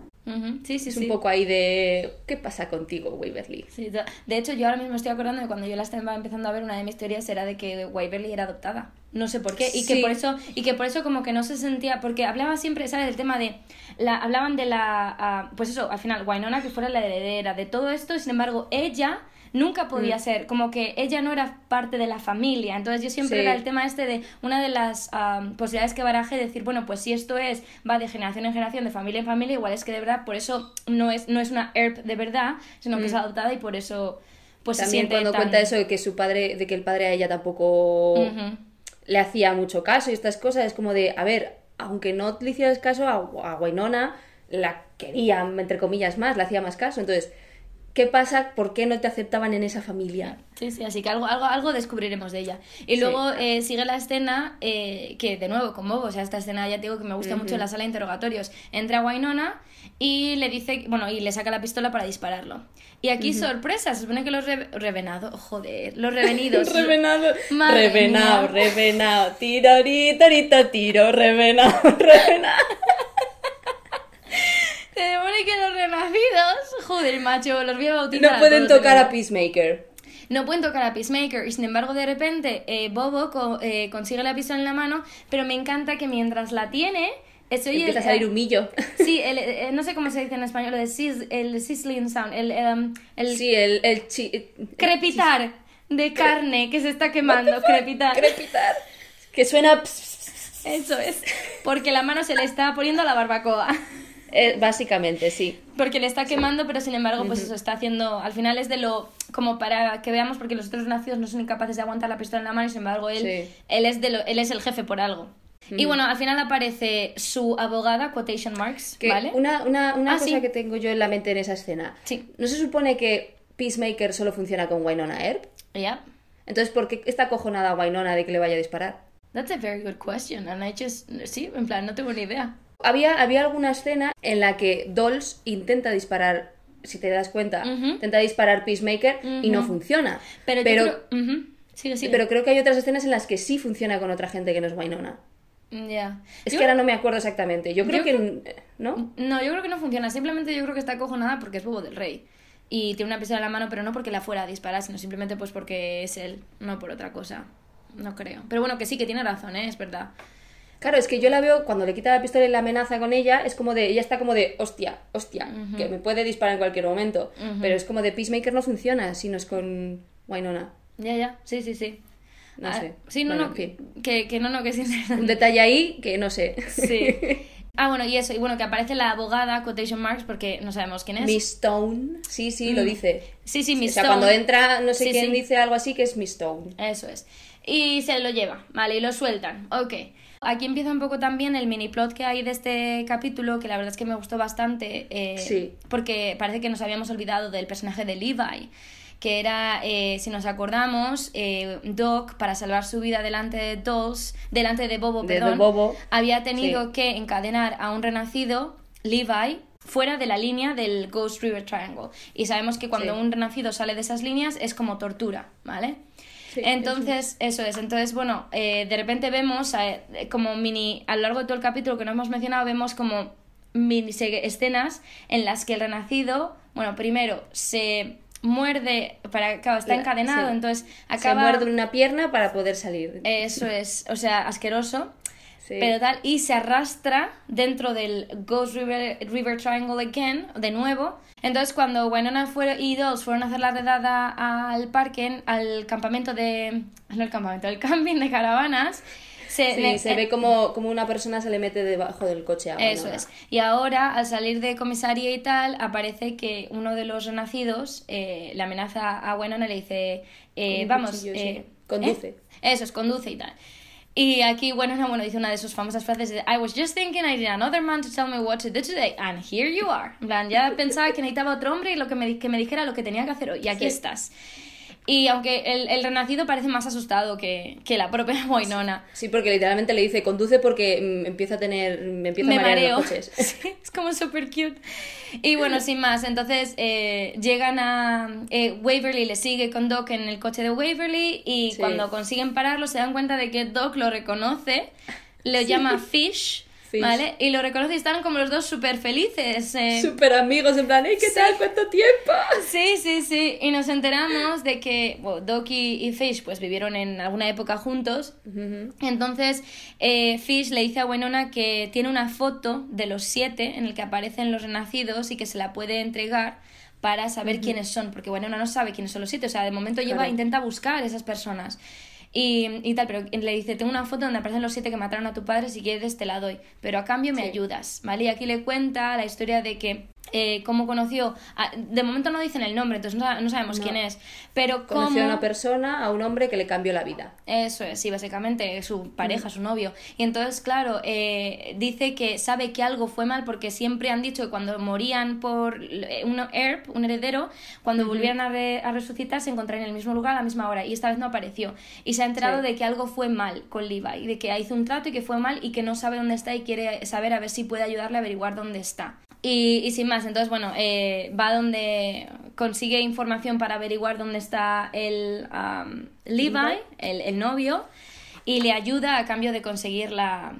Sí, sí, es sí. un poco ahí de, ¿qué pasa contigo, Waverly? Sí, de hecho, yo ahora mismo estoy acordando de cuando yo la estaba empezando a ver, una de mis teorías era de que Waverly era adoptada. No sé por qué. Y que por eso, y que por eso como que no se sentía, porque hablaba siempre, ¿sabes? Del tema de, la, hablaban de la, ah, pues eso, al final, Wynonna que fuera la heredera de todo esto, y sin embargo, ella nunca podía ser, como que ella no era parte de la familia. Entonces yo siempre Sí. era el tema este de una de las ah, posibilidades que baraje de decir, bueno, pues si esto es, va de generación en generación, de familia en familia, igual es que de verdad, por eso no es, no es una ERP de verdad, sino que es adoptada y por eso pues se Mm. También siente cuando tan- cuenta eso de que su padre, de que el padre a ella tampoco le hacía mucho caso y estas cosas, es como de, a ver, aunque no le hicieras caso a, a Wynonna, la quería, entre comillas, más, le hacía más caso. Entonces, ¿qué pasa? ¿Por qué no te aceptaban en esa familia? Sí, sí, así que algo, algo, algo descubriremos de ella. Y luego eh, sigue la escena, eh, que de nuevo, con Bobo, o sea, esta escena ya te digo que me gusta mucho en la sala de interrogatorios. Entra Wynonna y le dice, bueno, y le saca la pistola para dispararlo. Y aquí, sorpresa, se supone que los re- revenados, joder, los revenidos. Revenado, revenado, revenado, tirorita, tiro, revenado, revenado. Se supone que los renacidos, joder, macho, los voy a bautizar. No a pueden tocar a. Peacemaker. No pueden tocar a Peacemaker y sin embargo de repente eh, Bobo co- eh, consigue la pistola en la mano, pero me encanta que mientras la tiene, eh, se oye Empieza a el- salir humillo. Sí, el, eh, no sé cómo se dice en español, el, sis- el sizzling sound, el, em, el Sí, el, el chi- crepitar de carne que se está quemando, crepitar. crepitar. Que suena... ps, ps, ps, Eso es, porque la mano se le está poniendo a la barbacoa. Eh, básicamente, sí. Porque le está quemando, pero sin embargo, pues eso está haciendo. Al final es de lo. Como para que veamos, porque los otros nacidos no son incapaces de aguantar la pistola en la mano, y sin embargo, él, Sí. él, es, de lo, él es el jefe por algo. Y bueno, al final aparece su abogada, quotation marks, Que ¿vale? Una, una, una Ah, cosa sí. que tengo yo en la mente en esa escena. Sí. ¿No se supone que Peacemaker solo funciona con Wynonna Earp? Yeah. Entonces, ¿por qué está acojonada Wynonna de que le vaya a disparar? That's a very good question, and I just. Sí, en plan, no tengo ni idea. Había, había alguna escena en la que Dolls intenta disparar, si te das cuenta, intenta disparar Peacemaker y no funciona. Pero, yo pero, creo. Ujú. Sigue, sigue. pero creo que hay otras escenas en las que sí funciona con otra gente que no es Wynonna. Ya. Es Yo- que ahora no me acuerdo exactamente. Yo creo yo que... ¿No? No, yo creo que no funciona. Simplemente yo creo que está acojonada porque es bobo del rey. Y tiene una pistola en la mano, pero no porque la fuera a disparar, sino simplemente pues porque es él, no por otra cosa. No creo. Pero bueno, que sí, que tiene razón, ¿eh? Es verdad. Claro, es que yo la veo cuando le quita la pistola y la amenaza con ella, es como de, ella está como de, hostia, hostia, que me puede disparar en cualquier momento. Pero es como de Peacemaker no funciona si no es con Wynonna. Ya, ya. Sí, sí, sí. No Ah, sé. Sí, no, Bueno, no. fin. Que, que no, no, que sí. Un detalle ahí que no sé. Sí. Ah, bueno, y eso. Y bueno, que aparece la abogada, quotation marks, porque no sabemos quién es. Miss Stone, sí, sí, lo dice. Sí, sí, o Miss sea, Stone. cuando entra, no sé Sí, quién sí. dice algo así que es Miss Stone. Eso es. Y se lo lleva, ¿vale? Y lo sueltan. Ok. Aquí empieza un poco también el mini plot que hay de este capítulo, que la verdad es que me gustó bastante. eh, Sí. Porque parece que nos habíamos olvidado del personaje de Levi, que era, eh, si nos acordamos, eh, Doc, para salvar su vida delante de Dolls, delante de Bobo, de perdón, Bobo. había tenido Sí. que encadenar a un renacido, Levi, fuera de la línea del Ghost River Triangle. Y sabemos que cuando Sí. un renacido sale de esas líneas es como tortura, ¿vale? Sí, Entonces, eso es. Entonces, bueno, eh, de repente vemos eh, como mini, a lo largo de todo el capítulo que no hemos mencionado, vemos como mini escenas en las que el renacido, bueno, primero se muerde, para, claro, está encadenado, sí. entonces acaba... Se muerde una pierna para poder salir. Eso es, o sea, asqueroso. Sí. Pero tal, y se arrastra dentro del Ghost River, River Triangle again, de nuevo. Entonces, cuando Winona fue, y Dolls fueron a hacer la redada al parque, al campamento de. No el campamento, el camping de caravanas, se, Sí, le- se eh, ve como, como una persona se le mete debajo del coche a Eso es. Y ahora, al salir de comisaría y tal, aparece que uno de los renacidos eh, le amenaza a Winona y le dice: eh, Vamos, eh, Conduce. ¿eh? Eso es, conduce y tal. Y aquí Winona, bueno, dice una de sus famosas frases de I was just thinking I need another man to tell me what to do today, and here you are. En plan, ya pensaba que necesitaba otro hombre y lo que me, que me dijera lo que tenía que hacer hoy, y aquí Sí. estás. Y aunque el, el renacido parece más asustado que, que la propia Winona. Sí, porque literalmente le dice conduce porque mm, empieza a tener. Me empieza me a marear mareo. los coches. Sí, es como súper cute. Y bueno, sin más, entonces eh, llegan a... eh, Waverly le sigue con Doc en el coche de Waverly y Sí. cuando consiguen pararlo se dan cuenta de que Doc lo reconoce, lo llama Fish, ¿vale? Y lo reconoce y están como los dos súper felices. eh. Súper amigos, en plan, "Ey, ¿qué tal? ¿Cuánto tiempo? Sí, sí, sí. Y nos enteramos de que bueno, Doc y, Fish pues vivieron en alguna época juntos. Entonces, eh, Fish le dice a Winona que tiene una foto de los siete en el que aparecen los renacidos y que se la puede entregar para saber quiénes son, porque Winona no sabe quiénes son los siete, o sea, de momento lleva, Claro. intenta buscar esas personas. Y, y tal, pero le dice, tengo una foto donde aparecen los siete que mataron a tu padre, si quieres te la doy, pero a cambio me Sí. ayudas, ¿vale? Y aquí le cuenta la historia de que eh, cómo conoció. a- de momento no dicen el nombre, entonces no, no sabemos No. quién es. Pero cómo. Conoció a una persona, a un hombre que le cambió la vida. Eso es, sí, básicamente, su pareja, Mm. su novio. Y entonces, claro, eh, dice que sabe que algo fue mal porque siempre han dicho que cuando morían por eh, un herb, un heredero, cuando volvieran a, re- a resucitar se encontrarían en el mismo lugar a la misma hora. Y esta vez no apareció. Y se ha enterado Sí. de que algo fue mal con Levi, de que hizo un trato y que fue mal y que no sabe dónde está y quiere saber a ver si puede ayudarle a averiguar dónde está. Y, y sin más, entonces, bueno, eh, va donde consigue información para averiguar dónde está el am, Levi, el, el novio, y le ayuda a cambio de conseguir la,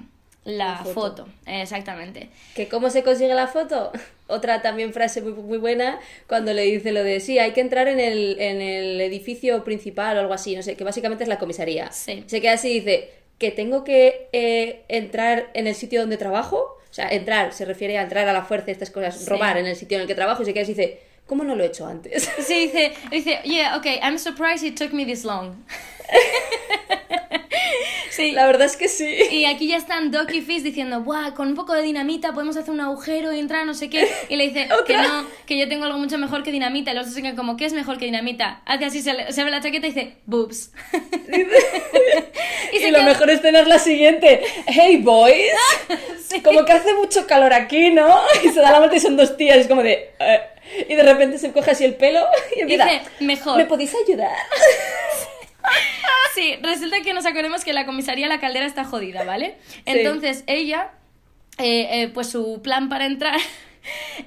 la La foto. foto. Exactamente. ¿Que cómo se consigue la foto? Otra también frase muy, muy buena cuando le dice lo de sí, hay que entrar en el, en el edificio principal o algo así, no sé, que básicamente es la comisaría. Sí. Se queda así y dice que tengo que eh, entrar en el sitio donde trabajo. O sea, entrar, se refiere a entrar a la fuerza, estas cosas, Sí. robar en el sitio en el que trabajo y se queda y dice, ¿cómo no lo he hecho antes? Sí, dice, dice, yeah, okay, I'm surprised it took me this long. sí. La verdad es que sí. Y aquí ya están Doc y Fizz diciendo, ¡buah! Con un poco de dinamita podemos hacer un agujero y entrar, no sé qué. Y le dice que no, que yo tengo algo mucho mejor que dinamita. Y los dos quedan como, ¿qué es mejor que dinamita? Hace así, se, le- se ve la chaqueta y dice, boobs. Y, lo queda- mejor es la siguiente. Hey boys. Sí. Como que hace mucho calor aquí, ¿no? Y se da la vuelta y son dos tías. Es como de... eh, Y de repente se coge así el pelo y empieza... Dice, mejor. ¿Me podéis ayudar? Sí, resulta que nos acordemos que la comisaría La Caldera está jodida, ¿vale? Entonces ella, eh, eh, pues su plan para entrar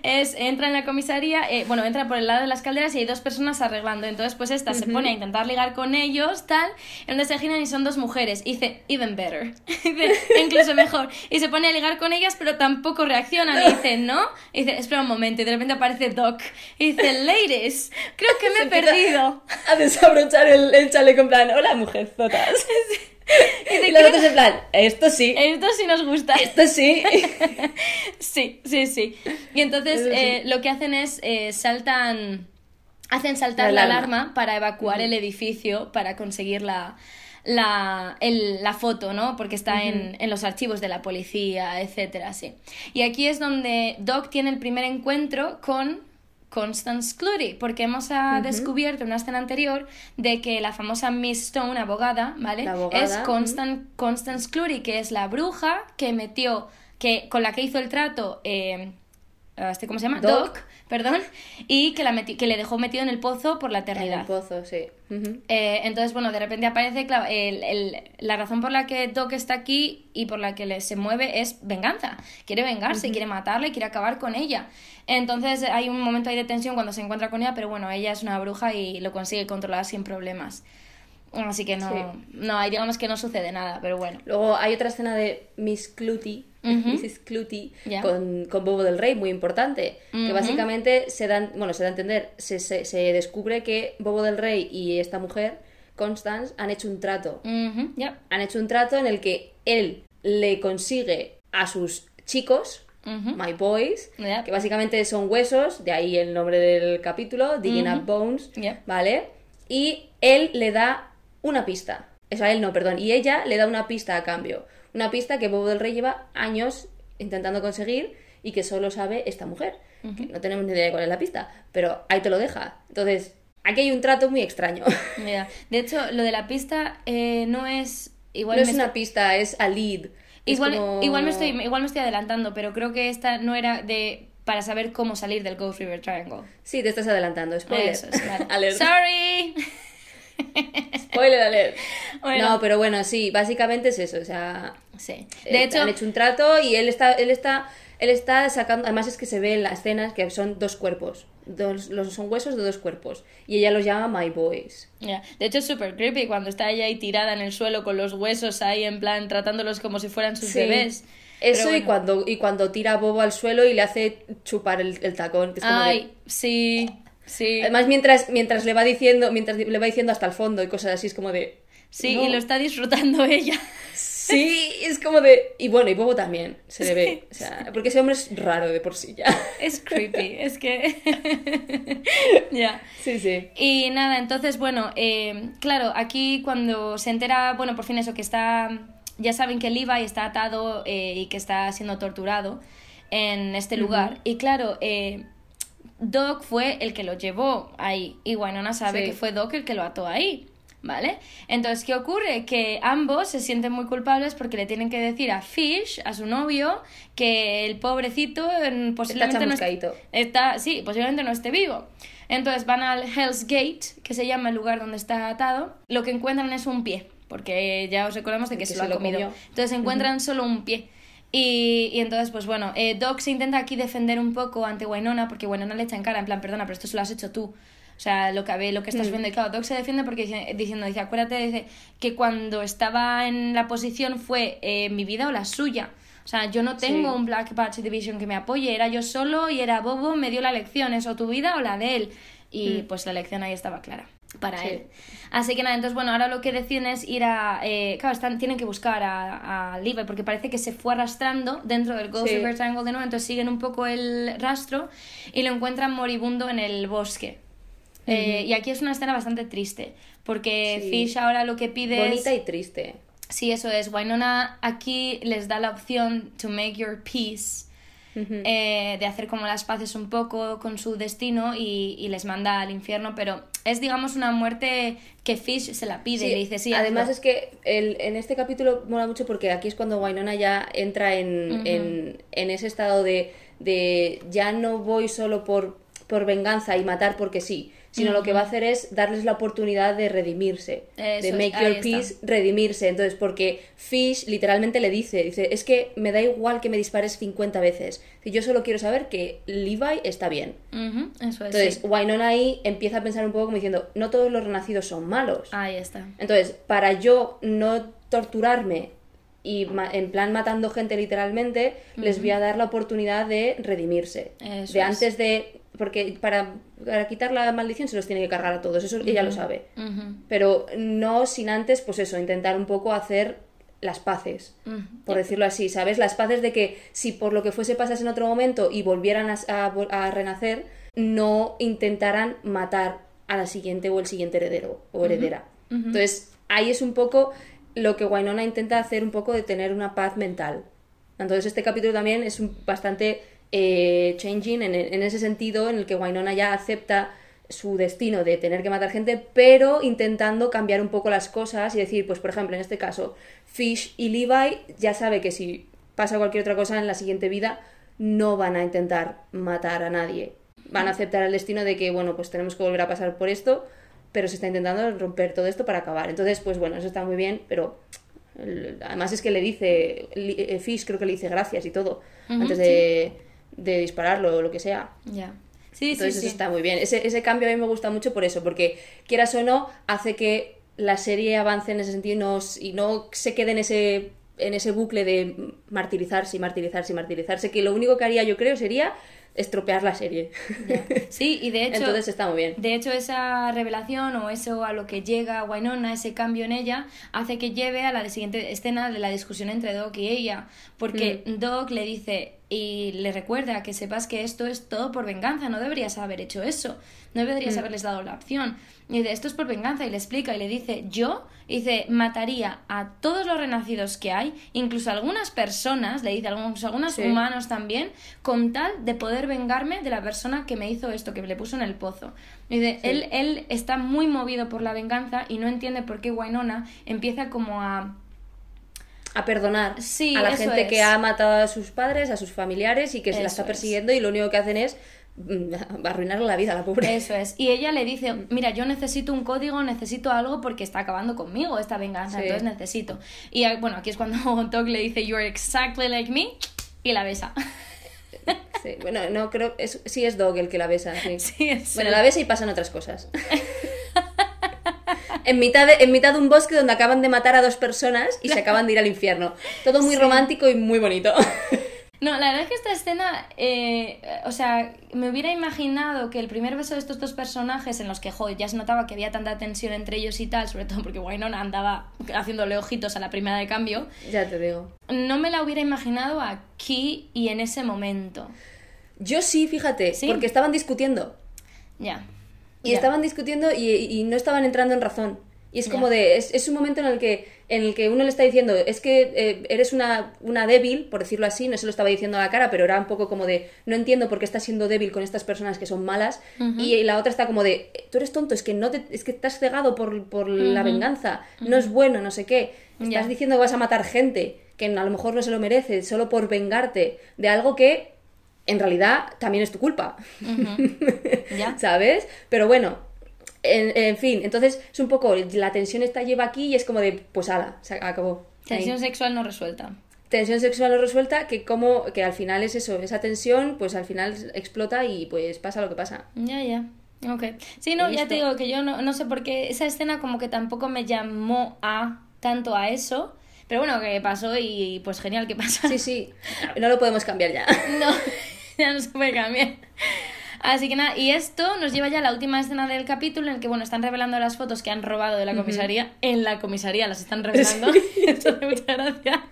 es, entra en la comisaría, eh, bueno, entra por el lado de las calderas y hay dos personas arreglando. Entonces, pues esta se pone a intentar ligar con ellos, tal, en donde se giran y son dos mujeres. Y dice, even better. Dice, incluso mejor. Y se pone a ligar con ellas, pero tampoco reaccionan. Y dice, ¿no? Y dice, espera un momento. Y de repente aparece Doc. Y dice, ladies, creo que me Se he perdido. A desabrochar el, el chaleco en plan... Hola, mujerzotas. Y los otros en plan... Esto sí. Esto sí nos gusta. Esto sí. Sí, sí, sí. Y entonces sí. eh, lo que hacen es eh, saltan. Hacen saltar La la alarma. alarma, para evacuar el edificio para conseguir la, la, el- la foto, ¿no? Porque está en, en los archivos de la policía, etcétera, sí. Y aquí es donde Doc tiene el primer encuentro con Constance Clury, porque hemos ah, descubierto en una escena anterior de que la famosa Miss Stone, abogada, ¿vale? La abogada, es Constan- Constance Clury, que es la bruja que metió, que con la que hizo el trato, eh, este, ¿cómo se llama? Doc. Doc, perdón, y que, la meti- que le dejó metido en el pozo por la En eternidad. el pozo, sí. Eh, entonces, bueno, de repente aparece, el- el- la razón por la que Doc está aquí y por la que le, se mueve es venganza. Quiere vengarse, quiere matarle, quiere acabar con ella. Entonces hay un momento ahí de tensión cuando se encuentra con ella, pero bueno, ella es una bruja y lo consigue controlar sin problemas. Así que no, Sí. no, ahí digamos que no sucede nada, pero bueno. Luego hay otra escena de Miss Clutie, Mrs. Clutie, con, con Bobo del Rey, muy importante. Que básicamente se dan, bueno, se da a entender, se, se, se descubre que Bobo del Rey y esta mujer, Constance, han hecho un trato. Han hecho un trato en el que él le consigue a sus chicos. My Boys, que básicamente son huesos, de ahí el nombre del capítulo, Digging Up Bones. ¿vale? Y él le da una pista. O sea, él no, perdón. Y ella le da una pista a cambio. Una pista que Bobo del Rey lleva años intentando conseguir y que solo sabe esta mujer. Que no tenemos ni idea de cuál es la pista, pero ahí te lo deja. Entonces, aquí hay un trato muy extraño. Ya. De hecho, lo de la pista eh, no es... Igual no es una pista, es a lead. Igual, como- igual, me estoy, igual me estoy adelantando, pero creo que esta no era de para saber cómo salir del Ghost River Triangle. Sí, te estás adelantando. Spoiler. Eso es, vale. Sorry. Spoiler alert. Bueno. No, pero bueno, sí, básicamente es eso. O sea, Sí. eh, De hecho, han hecho un trato y él está, él está, él está sacando. Además es que se ve en las escenas que son dos cuerpos. Dos, los, son huesos de dos cuerpos. Y ella los llama My Boys. de hecho es súper creepy cuando está ella ahí tirada en el suelo con los huesos ahí en plan tratándolos como si fueran sus Sí. bebés. Eso y, cuando, y cuando tira a Bobo al suelo y le hace chupar el, el tacón. Que es como de- Ay, sí, sí. Además, mientras, mientras le va diciendo, mientras le va diciendo hasta el fondo y cosas así, es como de. sí, no. y lo está disfrutando ella. Sí, es como de. Y bueno, y Bobo también se le ve. O sea, porque ese hombre es raro de por sí ya. Es creepy, es que... ya. Sí, sí. Y nada, entonces, bueno, eh, claro, aquí cuando se entera, bueno, por fin eso, que está, ya saben que Levi está atado eh, y que está siendo torturado en este lugar. Y claro, eh, Doc fue el que lo llevó ahí y Winona sabe Sí. que fue Doc el que lo ató ahí. ¿Vale? Entonces, ¿qué ocurre? Que ambos se sienten muy culpables porque le tienen que decir a Fish, a su novio, que el pobrecito mm, posiblemente no est- chamuscadito. está, sí, posiblemente no esté vivo. Entonces van al Hell's Gate, que se llama el lugar donde está atado. Lo que encuentran es un pie, porque ya os recordamos de que, Que se se lo ha comido. comió. Entonces encuentran solo un pie. Y, y entonces, pues bueno, eh, Doc se intenta aquí defender un poco ante Winona, porque Winona le echa en cara, en plan, perdona, pero esto se lo has hecho tú. O sea, lo que, lo que estás viendo. Y claro, Doc se defiende porque dice- diciendo, dice, acuérdate, dice, que cuando estaba en la posición fue eh, mi vida o la suya. O sea, yo no tengo Sí. un Black Patch Division que me apoye, era yo solo y era Bobo, me dio la lección, es o tu vida o la de él. Y pues la lección ahí estaba clara para Sí. él. Así que nada, entonces bueno, ahora lo que deciden es ir a... eh, claro, están, tienen que buscar a, a Levi porque parece que se fue arrastrando dentro del Ghost Sí. River Triangle de nuevo, entonces siguen un poco el rastro y lo encuentran moribundo en el bosque. Eh, y aquí es una escena bastante triste, porque Sí. Fish ahora lo que pide es... Bonita y triste. Sí, eso es. Winona aquí les da la opción to make your peace, eh, de hacer como las paces un poco con su destino y, y les manda al infierno, pero es, digamos, una muerte que Fish se la pide Sí, y le dice, sí, además hazlo". es que el, en este capítulo mola mucho porque aquí es cuando Wynonna ya entra en, en, en ese estado de, de ya no voy solo por, por venganza y matar porque sí, sino lo que va a hacer es darles la oportunidad de redimirse, Eso de make your está. peace, redimirse. Entonces, porque Fish literalmente le dice, dice, es que me da igual que me dispares 50 veces, yo solo quiero saber que Levi está bien. Eso es. Entonces, sí. Wynonna ahí empieza a pensar un poco como diciendo, no todos los renacidos son malos. Ahí está. Entonces, para yo no torturarme y en plan matando gente literalmente, les voy a dar la oportunidad de redimirse. Eso de es. antes de... Porque para, para quitar la maldición se los tiene que cargar a todos, eso ella lo sabe. Pero no sin antes, pues eso, intentar un poco hacer las paces, por decirlo así, ¿sabes? Las paces de que si por lo que fuese pasas en otro momento y volvieran a, a renacer, no intentaran matar a la siguiente o el siguiente heredero o heredera. Entonces, ahí es un poco lo que Wynonna intenta hacer un poco de tener una paz mental. Entonces, este capítulo también es un, bastante eh, changing en, en ese sentido en el que Wynonna ya acepta su destino de tener que matar gente, pero intentando cambiar un poco las cosas y decir, pues por ejemplo, en este caso, Fish y Levi ya sabe que si pasa cualquier otra cosa en la siguiente vida, no van a intentar matar a nadie. Van a aceptar el destino de que, bueno, pues tenemos que volver a pasar por esto, pero se está intentando romper todo esto para acabar. Entonces, pues bueno, eso está muy bien, pero además es que le dice, eh, Fish creo que le dice gracias y todo, antes de, de dispararlo o lo que sea. Ya. Sí, Entonces sí, eso sí. está muy bien. Ese, ese cambio a mí me gusta mucho por eso, porque quieras o no, hace que la serie avance en ese sentido y no, y no se quede en ese, en ese bucle de martirizarse y martirizarse y martirizarse, que lo único que haría yo creo sería estropear la serie. Sí, y de hecho... Entonces está muy bien. De hecho, esa revelación o eso a lo que llega Wynonna, ese cambio en ella, hace que lleve a la siguiente escena de la discusión entre Doc y ella. Porque Mm. Doc le dice y le recuerda que sepas que esto es todo por venganza, no deberías haber hecho eso, no deberías Mm. haberles dado la opción. Y dice, esto es por venganza, y le explica y le dice, yo, dice, mataría a todos los renacidos que hay, incluso a algunas personas, le dice, algunos, algunos Sí. humanos también, con tal de poder vengarme de la persona que me hizo esto, que le puso en el pozo. Y dice, Sí. él, él está muy movido por la venganza y no entiende por qué Wynonna empieza como a... A perdonar Sí, a la gente es. que ha matado a sus padres, a sus familiares y que se la está es. persiguiendo y lo único que hacen es mm, arruinarle la vida a la pobre. Eso es. Y ella le dice, mira, yo necesito un código, necesito algo porque está acabando conmigo esta venganza, Sí. entonces necesito. Y ah, bueno, aquí es cuando Doc le dice, you're exactly like me, y la besa. Sí, Bueno, no creo, es, sí es Dog el que la besa. sí. Sí, es Bueno, la besa y pasan otras cosas. En, mitad de, en mitad de un bosque donde acaban de matar a dos personas y se acaban de ir al infierno. Todo muy Sí. romántico y muy bonito. No, la verdad es que esta escena, eh, o sea, me hubiera imaginado que el primer beso de estos dos personajes en los que, joder, ya se notaba que había tanta tensión entre ellos y tal, sobre todo porque Wynonna andaba haciéndole ojitos a la primera de cambio, ya te digo. no me la hubiera imaginado aquí y en ese momento. Yo sí, fíjate, Sí. porque estaban discutiendo. Ya. Y estaban discutiendo y, y no estaban entrando en razón. Y es como de, es, es un momento en el que en el que uno le está diciendo, es que eh, eres una, una débil, por decirlo así, no se lo estaba diciendo a la cara, pero era un poco como de, no entiendo por qué estás siendo débil con estas personas que son malas, y la otra está como de, tú eres tonto, es que no te, es que estás cegado por, por la venganza, no es bueno, no sé qué, estás diciendo que vas a matar gente, que a lo mejor no se lo merece, solo por vengarte de algo que en realidad también es tu culpa. Ya. ¿Sabes? Pero bueno, en, en fin, entonces es un poco, la tensión está lleva aquí y es como de, pues ala, se acabó. Ahí. Tensión sexual no resuelta. Tensión sexual no resuelta, que como, que al final es eso, esa tensión, pues al final explota y pues pasa lo que pasa. Ya, ya. Ok. Sí, no, ya te digo que yo no, no sé por qué esa escena como que tampoco me llamó a tanto a eso. Pero bueno, que pasó y pues genial que pasa. Sí, sí, no lo podemos cambiar ya. No, ya no se puede cambiar. Así que nada, y esto nos lleva ya a la última escena del capítulo en el que, bueno, están revelando las fotos que han robado de la comisaría. En la comisaría las están revelando. Esto hace mucha gracia.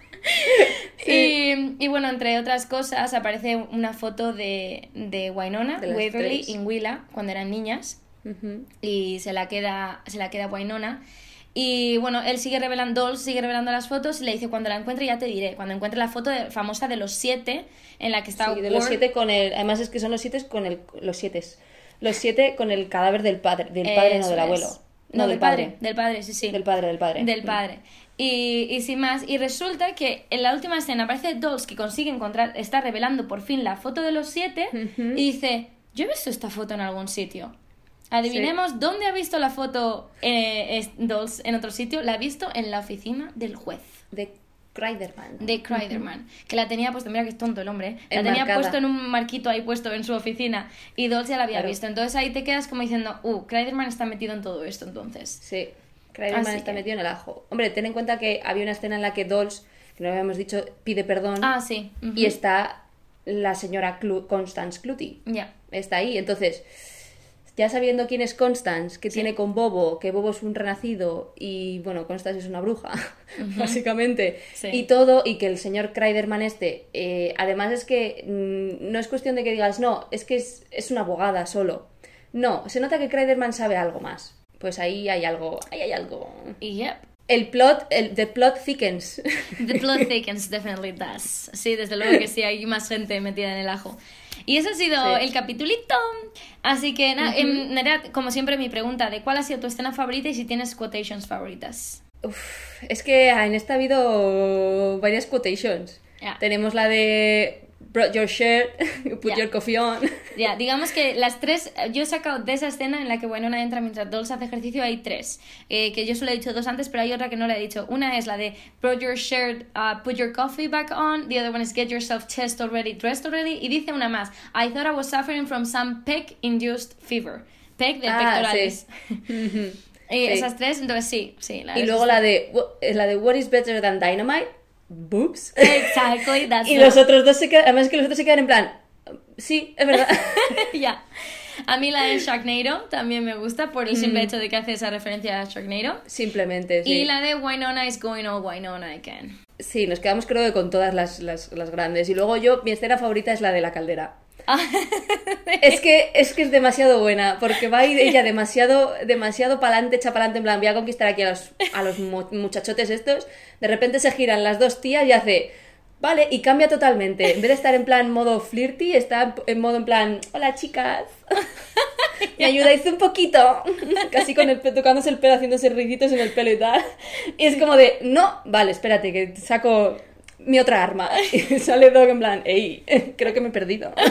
Y, y bueno, entre otras cosas, aparece una foto de, de Winona, De Waverly y Willa cuando eran niñas y se la queda, se la queda Winona. Y bueno, él sigue revelando, Dolls sigue revelando las fotos y le dice, cuando la encuentre ya te diré, cuando encuentre la foto de- famosa de los siete en la que está Sí, de los Ward- siete con el, además es que son los siete con el, los siete, los siete con el cadáver del padre, del padre no del es. abuelo. No, del padre. Del padre, sí, sí. Del padre, del padre. Del padre. Y, y sin más, y resulta que en la última escena aparece Dolls que consigue encontrar, está revelando por fin la foto de los siete y dice, yo he visto esta foto en algún sitio. Adivinemos dónde ha visto la foto eh, Dolls en otro sitio. La ha visto en la oficina del juez. De Kreiderman. De Kreiderman, que la tenía puesto, mira que es tonto el hombre, ¿eh? la tenía puesto en un marquito ahí puesto en su oficina y Dolce ya la había Claro. visto. Entonces ahí te quedas como diciendo, uh, Kreiderman está metido en todo esto entonces. Sí, Kreiderman Así está que- metido en el ajo. Hombre, ten en cuenta que había una escena en la que Dolls, que no habíamos dicho, pide perdón Ah, sí. y está la señora Clu- Constance Clutie. Ya. Está ahí. Entonces, ya sabiendo quién es Constance, que tiene con Bobo, que Bobo es un renacido y, bueno, Constance es una bruja, básicamente, Sí. y todo, y que el señor Kreiderman este, eh, además es que mm, no es cuestión de que digas, no, es que es, es una abogada solo. No, se nota que Kreiderman sabe algo más. Pues ahí hay algo, ahí hay algo. Y yep. El plot, el the plot thickens. The plot thickens definitely does. Sí, desde luego que sí, hay más gente metida en el ajo. Y eso ha sido Sí. el capitulito. Así que nada, em, Nerea, como siempre mi pregunta de cuál ha sido tu escena favorita y si tienes quotations favoritas. Uf, es que en esta ha habido varias quotations. Tenemos la de brought your shirt, put Ya. your coffee on. Ya, digamos que las tres, yo he sacado de esa escena en la que Winona entra mientras Dolls hace ejercicio, hay tres. Eh, que yo solo he dicho dos antes, pero hay otra que no le he dicho. Una es la de brought your shirt, uh, put your coffee back on. The other one is get yourself chest already, dressed already. Y dice una más, I thought I was suffering from some pec-induced fever. Pec de Ah, pectorales. Ujú. Y Sí. esas tres, entonces sí, sí. La y luego la de, la de What is better than dynamite? Boobs. that's y it. los otros dos se quedan, además que los otros se quedan en plan, sí, es verdad. ya. A mí la de Sharknado también me gusta por el simple hecho de que hace esa referencia a Sharknado. Simplemente, sí. Y la de Winona is going all Winona again. Sí, nos quedamos creo que con todas las, las, las grandes. Y luego yo, mi escena favorita es la de la caldera. Es que, es que es demasiado buena, porque va a ir ella demasiado, demasiado pa'lante, echa pa'lante, en plan, voy a conquistar aquí a los, a los mu- muchachotes estos. De repente se giran las dos tías y hace, vale, y cambia totalmente. En vez de estar en plan modo flirty, está en modo en plan, hola chicas, me ayudáis un poquito. Casi con el tocándose el pelo, haciéndose riditos en el pelo y tal. Y es como de, no, vale, espérate, que saco mi otra arma. Y sale Dog en plan, ey, creo que me he perdido.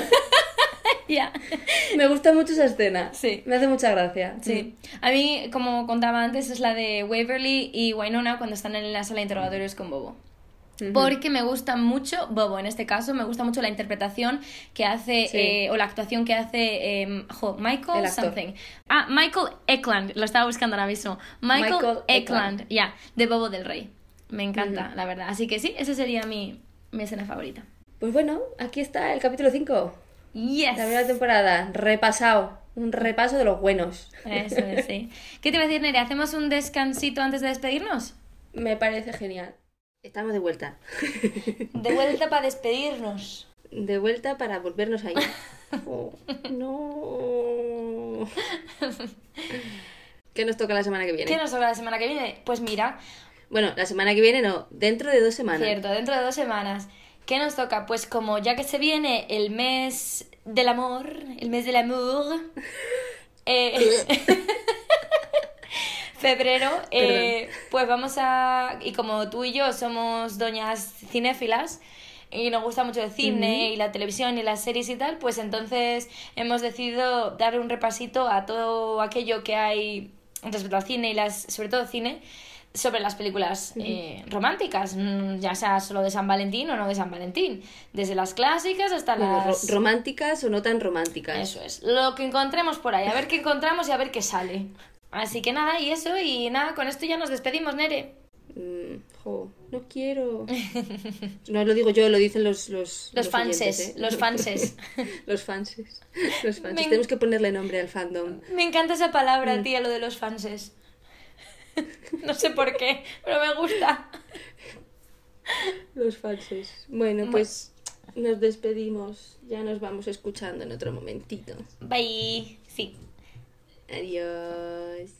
Ya. Me gusta mucho esa escena. Sí. Me hace mucha gracia. Sí. A mí, como contaba antes, es la de Waverly y Winona cuando están en la sala de interrogatorios con Bobo. Porque me gusta mucho, Bobo en este caso, me gusta mucho la interpretación que hace, Sí. eh, o la actuación que hace em, jo, Michael something. Ah, Michael Eklund, lo estaba buscando ahora mismo. Michael, Michael ya, de Bobo del Rey. Me encanta, la verdad. Así que sí, esa sería mi, mi escena favorita. Pues bueno, aquí está el capítulo 5. Yes. La primera temporada. Repasado. Un repaso de los buenos. Eso es, sí. ¿Qué te iba a decir, Nere? ¿Hacemos un descansito antes de despedirnos? Me parece genial. Estamos de vuelta. De vuelta para despedirnos. De vuelta para volvernos ahí. Oh, no. ¿Qué nos toca la semana que viene? ¿Qué nos toca la semana que viene? Pues mira, Bueno, la semana que viene no, dentro de dos semanas. cierto, dentro de dos semanas. ¿Qué nos toca? Pues como ya que se viene el mes del amor, el mes del amour, eh, febrero, eh, pues vamos a... Y como tú y yo somos doñas cinéfilas y nos gusta mucho el cine y la televisión y las series y tal, pues entonces hemos decidido dar un repasito a todo aquello que hay respecto al cine y las, sobre todo cine, sobre las películas eh, románticas, mm, ya sea solo de San Valentín o no de San Valentín, desde las clásicas hasta Bueno, ro- las... románticas o no tan románticas. Eso es, lo que encontremos por ahí, a ver qué encontramos y a ver qué sale. Así que nada, y eso, y nada, con esto ya nos despedimos, Nere. Mm, jo, no quiero. No lo digo yo, lo dicen los los, Los fanses, oyentes, ¿eh? los fanses. los fanses. Los fanses. Me- Tenemos que ponerle nombre al fandom. Me encanta esa palabra, Mm. tía, lo de los fanses. no sé por qué, pero me gusta. Los fanses. Bueno, pues nos despedimos. Ya nos vamos escuchando en otro momentito. Bye. Sí. Adiós.